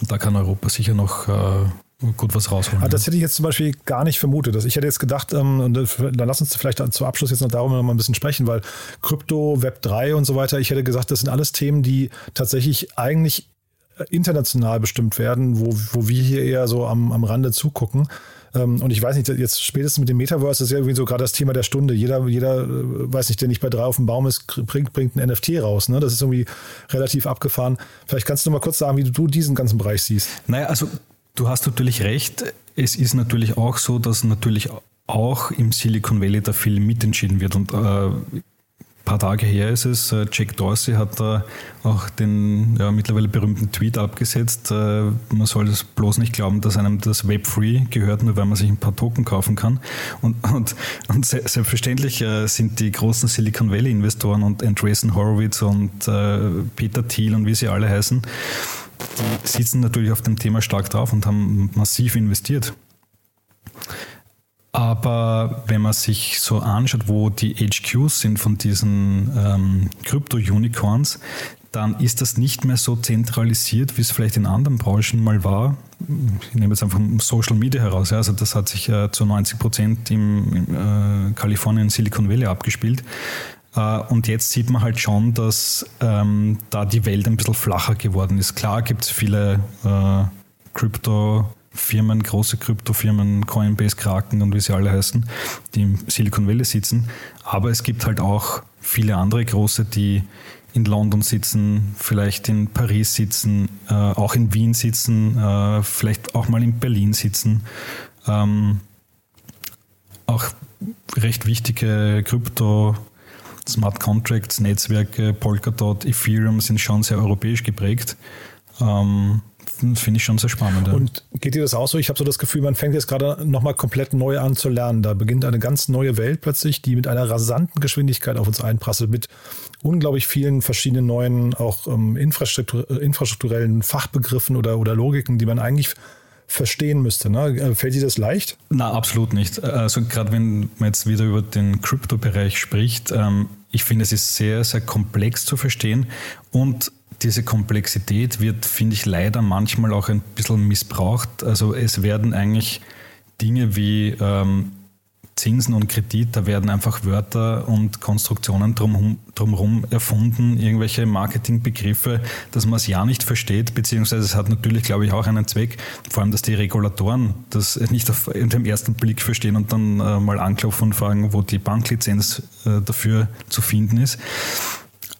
Speaker 4: Und da kann Europa sicher noch äh, gut was rausholen.
Speaker 2: Ah, das hätte ich jetzt zum Beispiel gar nicht vermutet. Ich hätte jetzt gedacht, ähm, und dann lass uns vielleicht zum Abschluss jetzt noch darüber noch mal ein bisschen sprechen, weil Krypto, Web 3 und so weiter, ich hätte gesagt, das sind alles Themen, die tatsächlich eigentlich äh, international bestimmt werden, wo, wo wir hier eher so am, am Rande zugucken. Ähm, und ich weiß nicht, jetzt spätestens mit dem Metaverse ist ja irgendwie so gerade das Thema der Stunde. Jeder, jeder, äh, weiß nicht, der nicht bei drei auf dem Baum ist, bringt, bringt ein NFT raus. Ne? Das ist irgendwie relativ abgefahren. Vielleicht kannst du mal kurz sagen, wie du diesen ganzen Bereich siehst.
Speaker 4: Naja, also Du hast natürlich recht. Es ist natürlich auch so, dass natürlich auch im Silicon Valley da viel mitentschieden wird. Und äh, paar Tage her ist es, äh, Jack Dorsey hat da auch den ja, mittlerweile berühmten Tweet abgesetzt. Äh, man soll es bloß nicht glauben, dass einem das Web Free gehört, nur weil man sich ein paar Token kaufen kann. Und, und, und selbstverständlich äh, sind die großen Silicon Valley Investoren und Andreessen Horowitz und äh, Peter Thiel und wie sie alle heißen, die sitzen natürlich auf dem Thema stark drauf und haben massiv investiert. Aber wenn man sich so anschaut, wo die HQs sind von diesen ähm, Krypto-Unicorns, dann ist das nicht mehr so zentralisiert, wie es vielleicht in anderen Branchen mal war. Ich nehme jetzt einfach Social Media heraus. Ja. Also das hat sich äh, zu 90 Prozent im, äh, Kalifornien Silicon Valley abgespielt. Äh, und jetzt sieht man halt schon, dass ähm, da die Welt ein bisschen flacher geworden ist. Klar gibt es viele äh, Krypto-Firmen, große Kryptofirmen, Coinbase, Kraken und wie sie alle heißen, die im Silicon Valley sitzen. Aber es gibt halt auch viele andere große, die in London sitzen, vielleicht in Paris sitzen, äh, auch in Wien sitzen, äh, vielleicht auch mal in Berlin sitzen. Ähm, auch recht wichtige Krypto- Smart Contracts, Netzwerke, Polkadot, Ethereum sind schon sehr europäisch geprägt. Ähm, Finde ich schon sehr spannend.
Speaker 2: Und geht dir das auch so? Ich habe so das Gefühl, man fängt jetzt gerade nochmal komplett neu an zu lernen. Da beginnt eine ganz neue Welt plötzlich, die mit einer rasanten Geschwindigkeit auf uns einprasselt, mit unglaublich vielen verschiedenen neuen, auch ähm, infrastruktur infrastrukturellen Fachbegriffen oder, oder Logiken, die man eigentlich verstehen müsste. Ne? Äh, fällt dir das leicht?
Speaker 4: Na, absolut nicht. Also gerade wenn man jetzt wieder über den Kryptobereich spricht, ähm, ich finde, es ist sehr, sehr komplex zu verstehen und diese Komplexität wird, finde ich, leider manchmal auch ein bisschen missbraucht. Also es werden eigentlich Dinge wie ähm, Zinsen und Kredit, da werden einfach Wörter und Konstruktionen drumherum, drumherum erfunden, irgendwelche Marketingbegriffe, dass man es ja nicht versteht, beziehungsweise es hat natürlich, glaube ich, auch einen Zweck, vor allem, dass die Regulatoren das nicht auf dem ersten Blick verstehen und dann äh, mal anklopfen und fragen, wo die Banklizenz äh, dafür zu finden ist.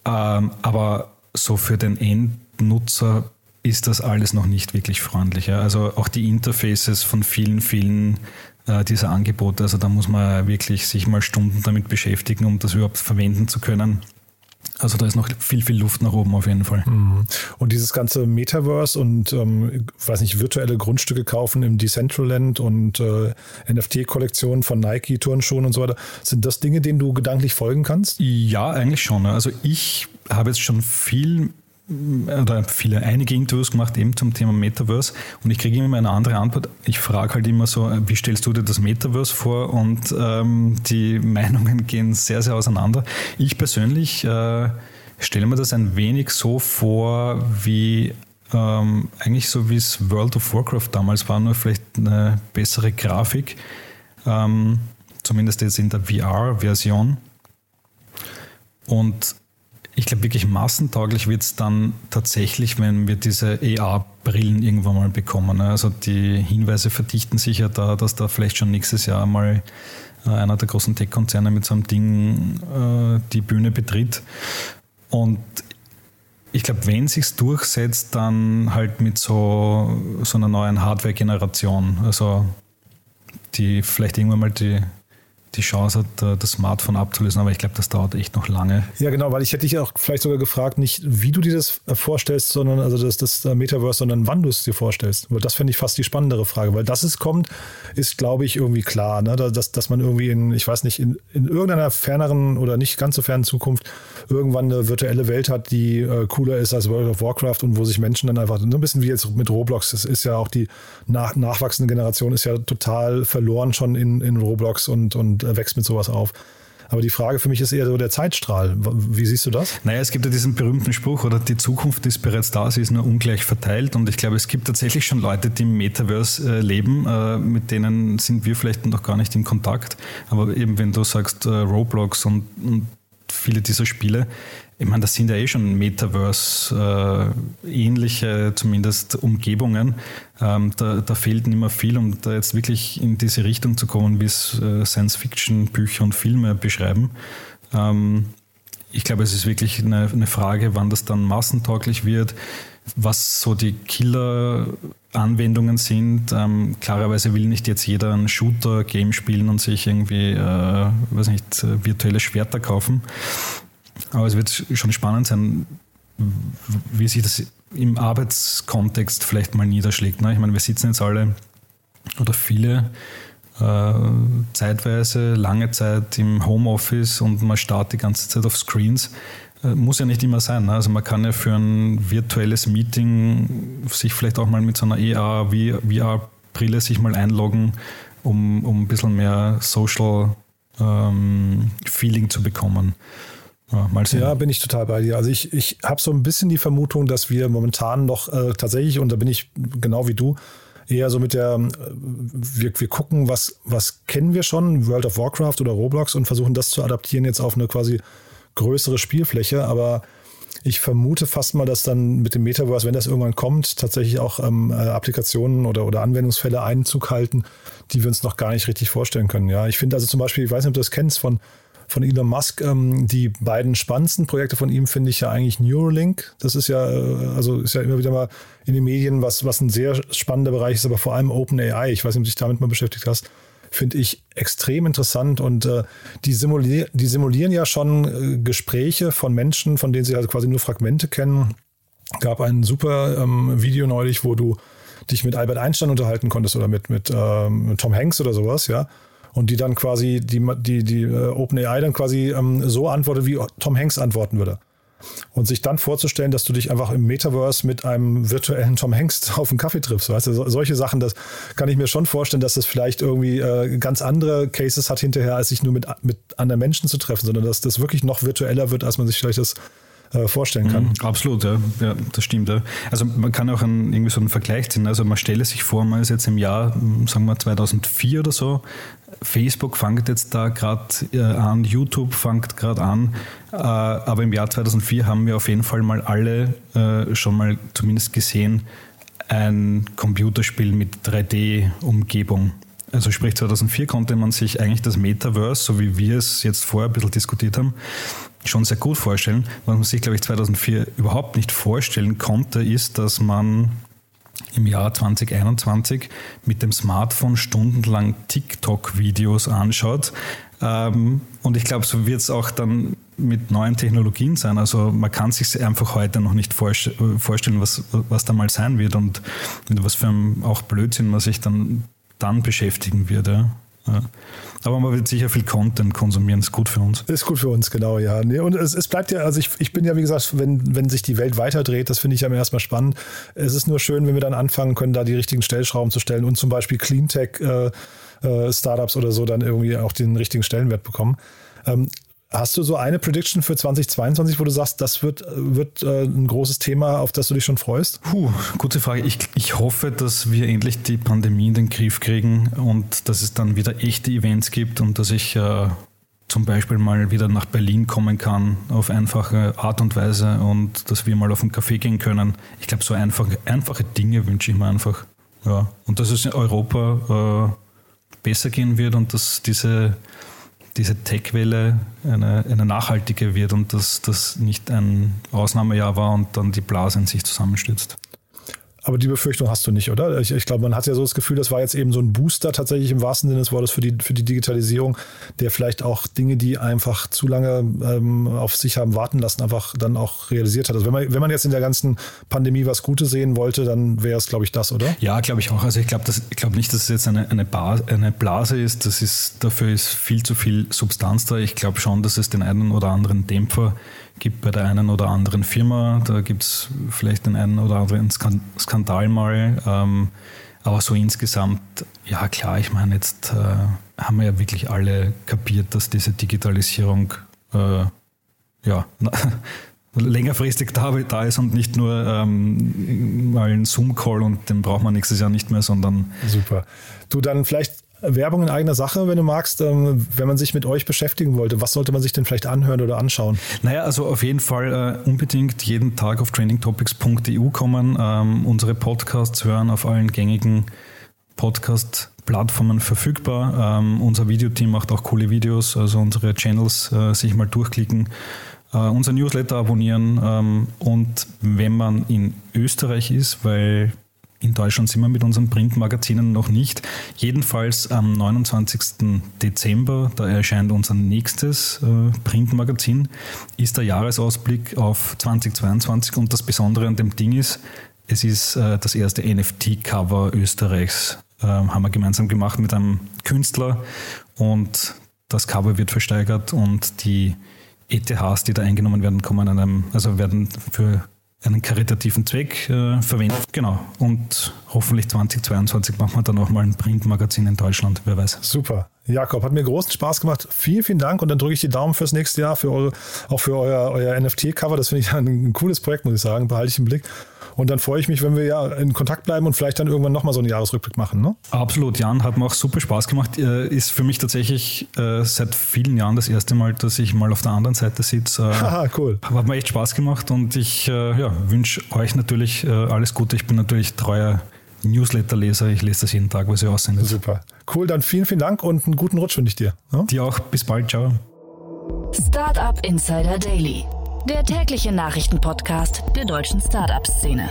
Speaker 4: Ähm, aber so für den Endnutzer ist das alles noch nicht wirklich freundlich. Ja? Also auch die Interfaces von vielen, vielen äh, dieser Angebote. Also da muss man wirklich sich mal Stunden damit beschäftigen, um das überhaupt verwenden zu können. Also da ist noch viel, viel Luft nach oben auf jeden Fall. Mhm.
Speaker 2: Und dieses ganze Metaverse und, ähm, weiß nicht, virtuelle Grundstücke kaufen im Decentraland und äh, NFT-Kollektionen von Nike, Turnschuhen und so weiter, sind das Dinge, denen du gedanklich folgen kannst?
Speaker 4: Ja, eigentlich schon. Also ich habe jetzt schon viel oder viele, einige Interviews gemacht eben zum Thema Metaverse und ich kriege immer eine andere Antwort. Ich frage halt immer so, wie stellst du dir das Metaverse vor? Und ähm, die Meinungen gehen sehr, sehr auseinander. Ich persönlich äh, stelle mir das ein wenig so vor, wie ähm, eigentlich so wie es World of Warcraft damals war, nur vielleicht eine bessere Grafik. Ähm, zumindest jetzt in der VR-Version. Und ich glaube, wirklich massentauglich wird es dann tatsächlich, wenn wir diese AR-Brillen irgendwann mal bekommen. Ne? Also die Hinweise verdichten sich ja da, dass da vielleicht schon nächstes Jahr mal äh, einer der großen Tech-Konzerne mit so einem Ding äh, die Bühne betritt. Und ich glaube, wenn sich's durchsetzt, dann halt mit so, so einer neuen Hardware-Generation. Also die vielleicht irgendwann mal die die Chance hat, äh, das Smartphone abzulösen, aber ich glaube, das dauert echt noch lange.
Speaker 2: Ja, genau, weil ich hätte dich auch vielleicht sogar gefragt, nicht wie du dir das äh, vorstellst, sondern also das, das äh, Metaverse, sondern wann du es dir vorstellst. Weil das finde ich fast die spannendere Frage, weil dass es kommt, ist, glaube ich, irgendwie klar, ne? dass, dass man irgendwie in, ich weiß nicht, in, in irgendeiner ferneren oder nicht ganz so fernen Zukunft irgendwann eine virtuelle Welt hat, die äh, cooler ist als World of Warcraft und wo sich Menschen dann einfach, so ein bisschen wie jetzt mit Roblox, das ist ja auch die nach, nachwachsende Generation ist ja total verloren schon in, in Roblox und, und wächst mit sowas auf. Aber die Frage für mich ist eher so der Zeitstrahl. Wie siehst du das?
Speaker 4: Naja, es gibt ja diesen berühmten Spruch, oder die Zukunft ist bereits da, sie ist nur ungleich verteilt. Und ich glaube, es gibt tatsächlich schon Leute, die im Metaverse äh, leben, äh, mit denen sind wir vielleicht noch gar nicht in Kontakt. Aber eben, wenn du sagst äh, Roblox und, und viele dieser Spiele, ich meine, das sind ja eh schon Metaverse-ähnliche, äh, zumindest Umgebungen. Ähm, da, da, fehlt nicht mehr viel, um da jetzt wirklich in diese Richtung zu kommen, wie es äh, Science-Fiction-Bücher und Filme beschreiben. Ähm, ich glaube, es ist wirklich eine, eine, Frage, wann das dann massentauglich wird, was so die Killer-Anwendungen sind. Ähm, klarerweise will nicht jetzt jeder ein Shooter-Game spielen und sich irgendwie, äh, weiß nicht, virtuelle Schwerter kaufen. Aber es wird schon spannend sein, wie sich das im Arbeitskontext vielleicht mal niederschlägt. Ne? Ich meine, wir sitzen jetzt alle oder viele äh, zeitweise, lange Zeit im Homeoffice und man startet die ganze Zeit auf Screens. Äh, muss ja nicht immer sein. Ne? Also man kann ja für ein virtuelles Meeting sich vielleicht auch mal mit so einer ER, VR-Brille sich mal einloggen, um, um ein bisschen mehr Social ähm, Feeling zu bekommen.
Speaker 2: Ja, mal sehen. ja, bin ich total bei dir. Also ich, ich habe so ein bisschen die Vermutung, dass wir momentan noch äh, tatsächlich, und da bin ich genau wie du, eher so mit der, äh, wir, wir gucken, was, was kennen wir schon, World of Warcraft oder Roblox und versuchen das zu adaptieren jetzt auf eine quasi größere Spielfläche. Aber ich vermute fast mal, dass dann mit dem Metaverse, wenn das irgendwann kommt, tatsächlich auch ähm, äh, Applikationen oder, oder Anwendungsfälle Einzug halten, die wir uns noch gar nicht richtig vorstellen können. Ja, ich finde also zum Beispiel, ich weiß nicht, ob du das kennst von von Elon Musk. Ähm, die beiden spannendsten Projekte von ihm finde ich ja eigentlich Neuralink. Das ist ja, äh, also ist ja immer wieder mal in den Medien, was, was ein sehr spannender Bereich ist, aber vor allem OpenAI. Ich weiß nicht, ob du dich damit mal beschäftigt hast finde ich extrem interessant und äh, die, simulier die simulieren ja schon äh, Gespräche von Menschen, von denen sie also quasi nur Fragmente kennen. Gab ein super ähm, Video neulich, wo du dich mit Albert Einstein unterhalten konntest oder mit, mit ähm, Tom Hanks oder sowas, ja und die dann quasi, die, die, die uh, OpenAI dann quasi ähm, so antwortet, wie Tom Hanks antworten würde. Und sich dann vorzustellen, dass du dich einfach im Metaverse mit einem virtuellen Tom Hanks auf einen Kaffee triffst. Weißt du, so, solche Sachen, das kann ich mir schon vorstellen, dass das vielleicht irgendwie äh, ganz andere Cases hat hinterher, als sich nur mit, mit anderen Menschen zu treffen, sondern dass das wirklich noch virtueller wird, als man sich vielleicht das äh, vorstellen kann. Mhm,
Speaker 4: absolut, ja. ja, das stimmt. Ja. Also man kann auch einen, irgendwie so einen Vergleich ziehen. Also man stelle sich vor, man ist jetzt im Jahr, sagen wir 2004 oder so, Facebook fängt jetzt da gerade äh, an, YouTube fängt gerade an, äh, aber im Jahr 2004 haben wir auf jeden Fall mal alle äh, schon mal zumindest gesehen, ein Computerspiel mit 3D-Umgebung. Also sprich 2004 konnte man sich eigentlich das Metaverse, so wie wir es jetzt vorher ein bisschen diskutiert haben, schon sehr gut vorstellen. Was man sich, glaube ich, 2004 überhaupt nicht vorstellen konnte, ist, dass man im Jahr 2021 mit dem Smartphone stundenlang TikTok-Videos anschaut. Ähm, und ich glaube, so wird es auch dann mit neuen Technologien sein. Also man kann sich einfach heute noch nicht vorstellen, was, was da mal sein wird und mit was für einem auch Blödsinn man sich dann, dann beschäftigen wird. Ja. Ja. Aber man wird sicher viel Content konsumieren, ist gut für uns.
Speaker 2: Ist gut für uns, genau, ja. Und es, es, bleibt ja, also ich, ich bin ja, wie gesagt, wenn, wenn sich die Welt weiterdreht, das finde ich ja erstmal spannend. Es ist nur schön, wenn wir dann anfangen können, da die richtigen Stellschrauben zu stellen und zum Beispiel Cleantech äh, äh, oder so dann irgendwie auch den richtigen Stellenwert bekommen. Ähm, Hast du so eine Prediction für 2022, wo du sagst, das wird, wird äh, ein großes Thema, auf das du dich schon freust?
Speaker 4: Puh, gute Frage. Ich, ich hoffe, dass wir endlich die Pandemie in den Griff kriegen und dass es dann wieder echte Events gibt und dass ich äh, zum Beispiel mal wieder nach Berlin kommen kann auf einfache Art und Weise und dass wir mal auf einen Café gehen können. Ich glaube, so einfache, einfache Dinge wünsche ich mir einfach. Ja. Und dass es in Europa äh, besser gehen wird und dass diese diese Tech-Welle eine, eine nachhaltige wird und dass das nicht ein Ausnahmejahr war und dann die Blase in sich zusammenstürzt.
Speaker 2: Aber die Befürchtung hast du nicht, oder? Ich, ich, glaube, man hat ja so das Gefühl, das war jetzt eben so ein Booster tatsächlich im wahrsten Sinne des Wortes für die, für die Digitalisierung, der vielleicht auch Dinge, die einfach zu lange ähm, auf sich haben warten lassen, einfach dann auch realisiert hat. Also wenn man, wenn man jetzt in der ganzen Pandemie was Gutes sehen wollte, dann wäre es, glaube ich, das, oder?
Speaker 4: Ja, glaube ich auch. Also ich glaube glaub nicht, dass es jetzt eine, eine, Bar, eine Blase ist. Das ist. Dafür ist viel zu viel Substanz da. Ich glaube schon, dass es den einen oder anderen Dämpfer gibt bei der einen oder anderen Firma. Da gibt es vielleicht den einen oder anderen Skandal mal. Ähm, aber so insgesamt, ja klar, ich meine, jetzt äh, haben wir ja wirklich alle kapiert, dass diese Digitalisierung äh, ja, längerfristig da, da, ist und nicht nur ähm, mal ein Zoom-Call und den braucht man nächstes Jahr nicht mehr, sondern.
Speaker 2: Super. Du dann vielleicht Werbung in eigener Sache, wenn du magst, ähm, wenn man sich mit euch beschäftigen wollte. Was sollte man sich denn vielleicht anhören oder anschauen?
Speaker 4: Naja, also auf jeden Fall äh, unbedingt jeden Tag auf trainingtopics.eu kommen, ähm, unsere Podcasts hören auf allen gängigen Podcast-Plattformen verfügbar. Ähm, unser Videoteam macht auch coole Videos, also unsere Channels äh, sich mal durchklicken. Uh, unser Newsletter abonnieren ähm, und wenn man in Österreich ist, weil in Deutschland sind wir mit unseren Printmagazinen noch nicht. Jedenfalls am 29. Dezember, da erscheint unser nächstes äh, Printmagazin, ist der Jahresausblick auf 2022 und das Besondere an dem Ding ist, es ist äh, das erste NFT-Cover Österreichs. Äh, haben wir gemeinsam gemacht mit einem Künstler und das Cover wird versteigert und die ETHs, die da eingenommen werden, kommen einem, also werden für einen karitativen Zweck äh, verwendet. Genau. Und hoffentlich 2022 machen wir dann auch mal ein Printmagazin in Deutschland, wer weiß.
Speaker 2: Super. Jakob, hat mir großen Spaß gemacht. Vielen, vielen Dank und dann drücke ich die Daumen fürs nächste Jahr, für eure, auch für euer, euer NFT-Cover. Das finde ich ein, cooles Projekt, muss ich sagen. Behalte ich im Blick. Und dann freue ich mich, wenn wir ja in Kontakt bleiben und vielleicht dann irgendwann nochmal so einen Jahresrückblick machen. Ne?
Speaker 4: Absolut, Jan, hat mir auch super Spaß gemacht. Äh, ist für mich tatsächlich äh, seit vielen Jahren das erste Mal, dass ich mal auf der anderen Seite sitze. Äh,
Speaker 2: Haha, cool.
Speaker 4: Hat mir echt Spaß gemacht und ich ja, wünsche euch natürlich alles Gute. Ich bin natürlich treuer Newsletter-Leser. Ich lese das jeden Tag, was ihr aussendet.
Speaker 2: Super. Cool, dann vielen, vielen Dank und einen guten Rutsch wünsche ich dir.
Speaker 4: Ja? Dir auch. Bis bald. Ciao.
Speaker 1: Startup Insider Daily der tägliche Nachrichtenpodcast der deutschen Startup-Szene.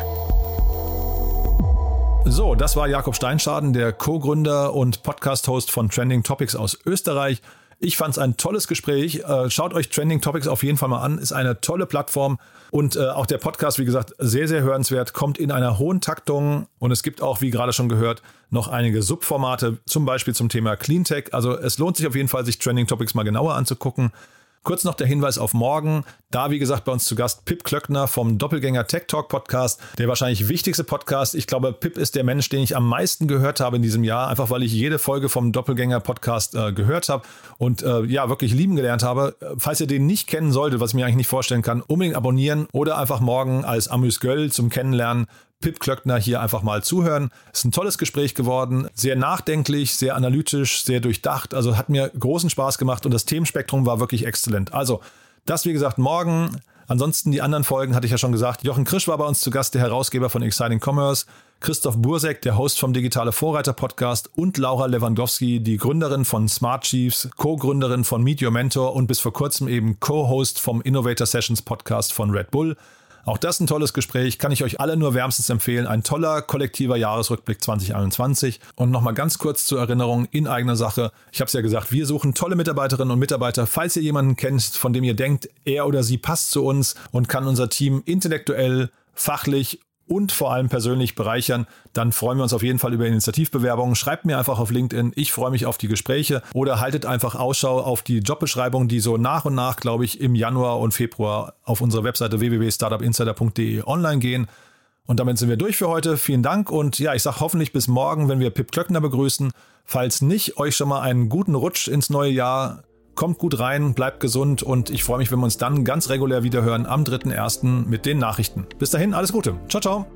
Speaker 2: So, das war Jakob Steinschaden, der Co-Gründer und Podcast-Host von Trending Topics aus Österreich. Ich fand es ein tolles Gespräch. Äh, schaut euch Trending Topics auf jeden Fall mal an. Ist eine tolle Plattform. Und äh, auch der Podcast, wie gesagt, sehr, sehr hörenswert. Kommt in einer hohen Taktung. Und es gibt auch, wie gerade schon gehört, noch einige Subformate, zum Beispiel zum Thema Cleantech. Also es lohnt sich auf jeden Fall, sich Trending Topics mal genauer anzugucken. Kurz noch der Hinweis auf morgen. Da, wie gesagt, bei uns zu Gast Pip Klöckner vom Doppelgänger Tech Talk Podcast. Der wahrscheinlich wichtigste Podcast. Ich glaube, Pip ist der Mensch, den ich am meisten gehört habe in diesem Jahr. Einfach weil ich jede Folge vom Doppelgänger Podcast äh, gehört habe und äh, ja, wirklich lieben gelernt habe. Falls ihr den nicht kennen solltet, was ich mir eigentlich nicht vorstellen kann, unbedingt abonnieren oder einfach morgen als Amüs Göll zum Kennenlernen Pip Klöckner hier einfach mal zuhören. Es ist ein tolles Gespräch geworden, sehr nachdenklich, sehr analytisch, sehr durchdacht. Also hat mir großen Spaß gemacht und das Themenspektrum war wirklich exzellent. Also, das wie gesagt morgen. Ansonsten die anderen Folgen hatte ich ja schon gesagt. Jochen Krisch war bei uns zu Gast, der Herausgeber von Exciting Commerce. Christoph Bursek, der Host vom Digitale Vorreiter Podcast und Laura Lewandowski, die Gründerin von Smart Chiefs, Co-Gründerin von Meet Your Mentor und bis vor kurzem eben Co-Host vom Innovator Sessions Podcast von Red Bull. Auch das ein tolles Gespräch, kann ich euch alle nur wärmstens empfehlen. Ein toller kollektiver Jahresrückblick 2021. Und nochmal ganz kurz zur Erinnerung in eigener Sache. Ich habe es ja gesagt, wir suchen tolle Mitarbeiterinnen und Mitarbeiter. Falls ihr jemanden kennt, von dem ihr denkt, er oder sie passt zu uns und kann unser Team intellektuell, fachlich und vor allem persönlich bereichern, dann freuen wir uns auf jeden Fall über Initiativbewerbungen. Schreibt mir einfach auf LinkedIn, ich freue mich auf die Gespräche oder haltet einfach Ausschau auf die Jobbeschreibung, die so nach und nach, glaube ich, im Januar und Februar auf unserer Webseite www.startupinsider.de online gehen. Und damit sind wir durch für heute. Vielen Dank und ja, ich sage hoffentlich bis morgen, wenn wir Pip Klöckner begrüßen. Falls nicht, euch schon mal einen guten Rutsch ins neue Jahr. Kommt gut rein, bleibt gesund und ich freue mich, wenn wir uns dann ganz regulär wieder hören am 3.1. mit den Nachrichten. Bis dahin, alles Gute. Ciao, ciao.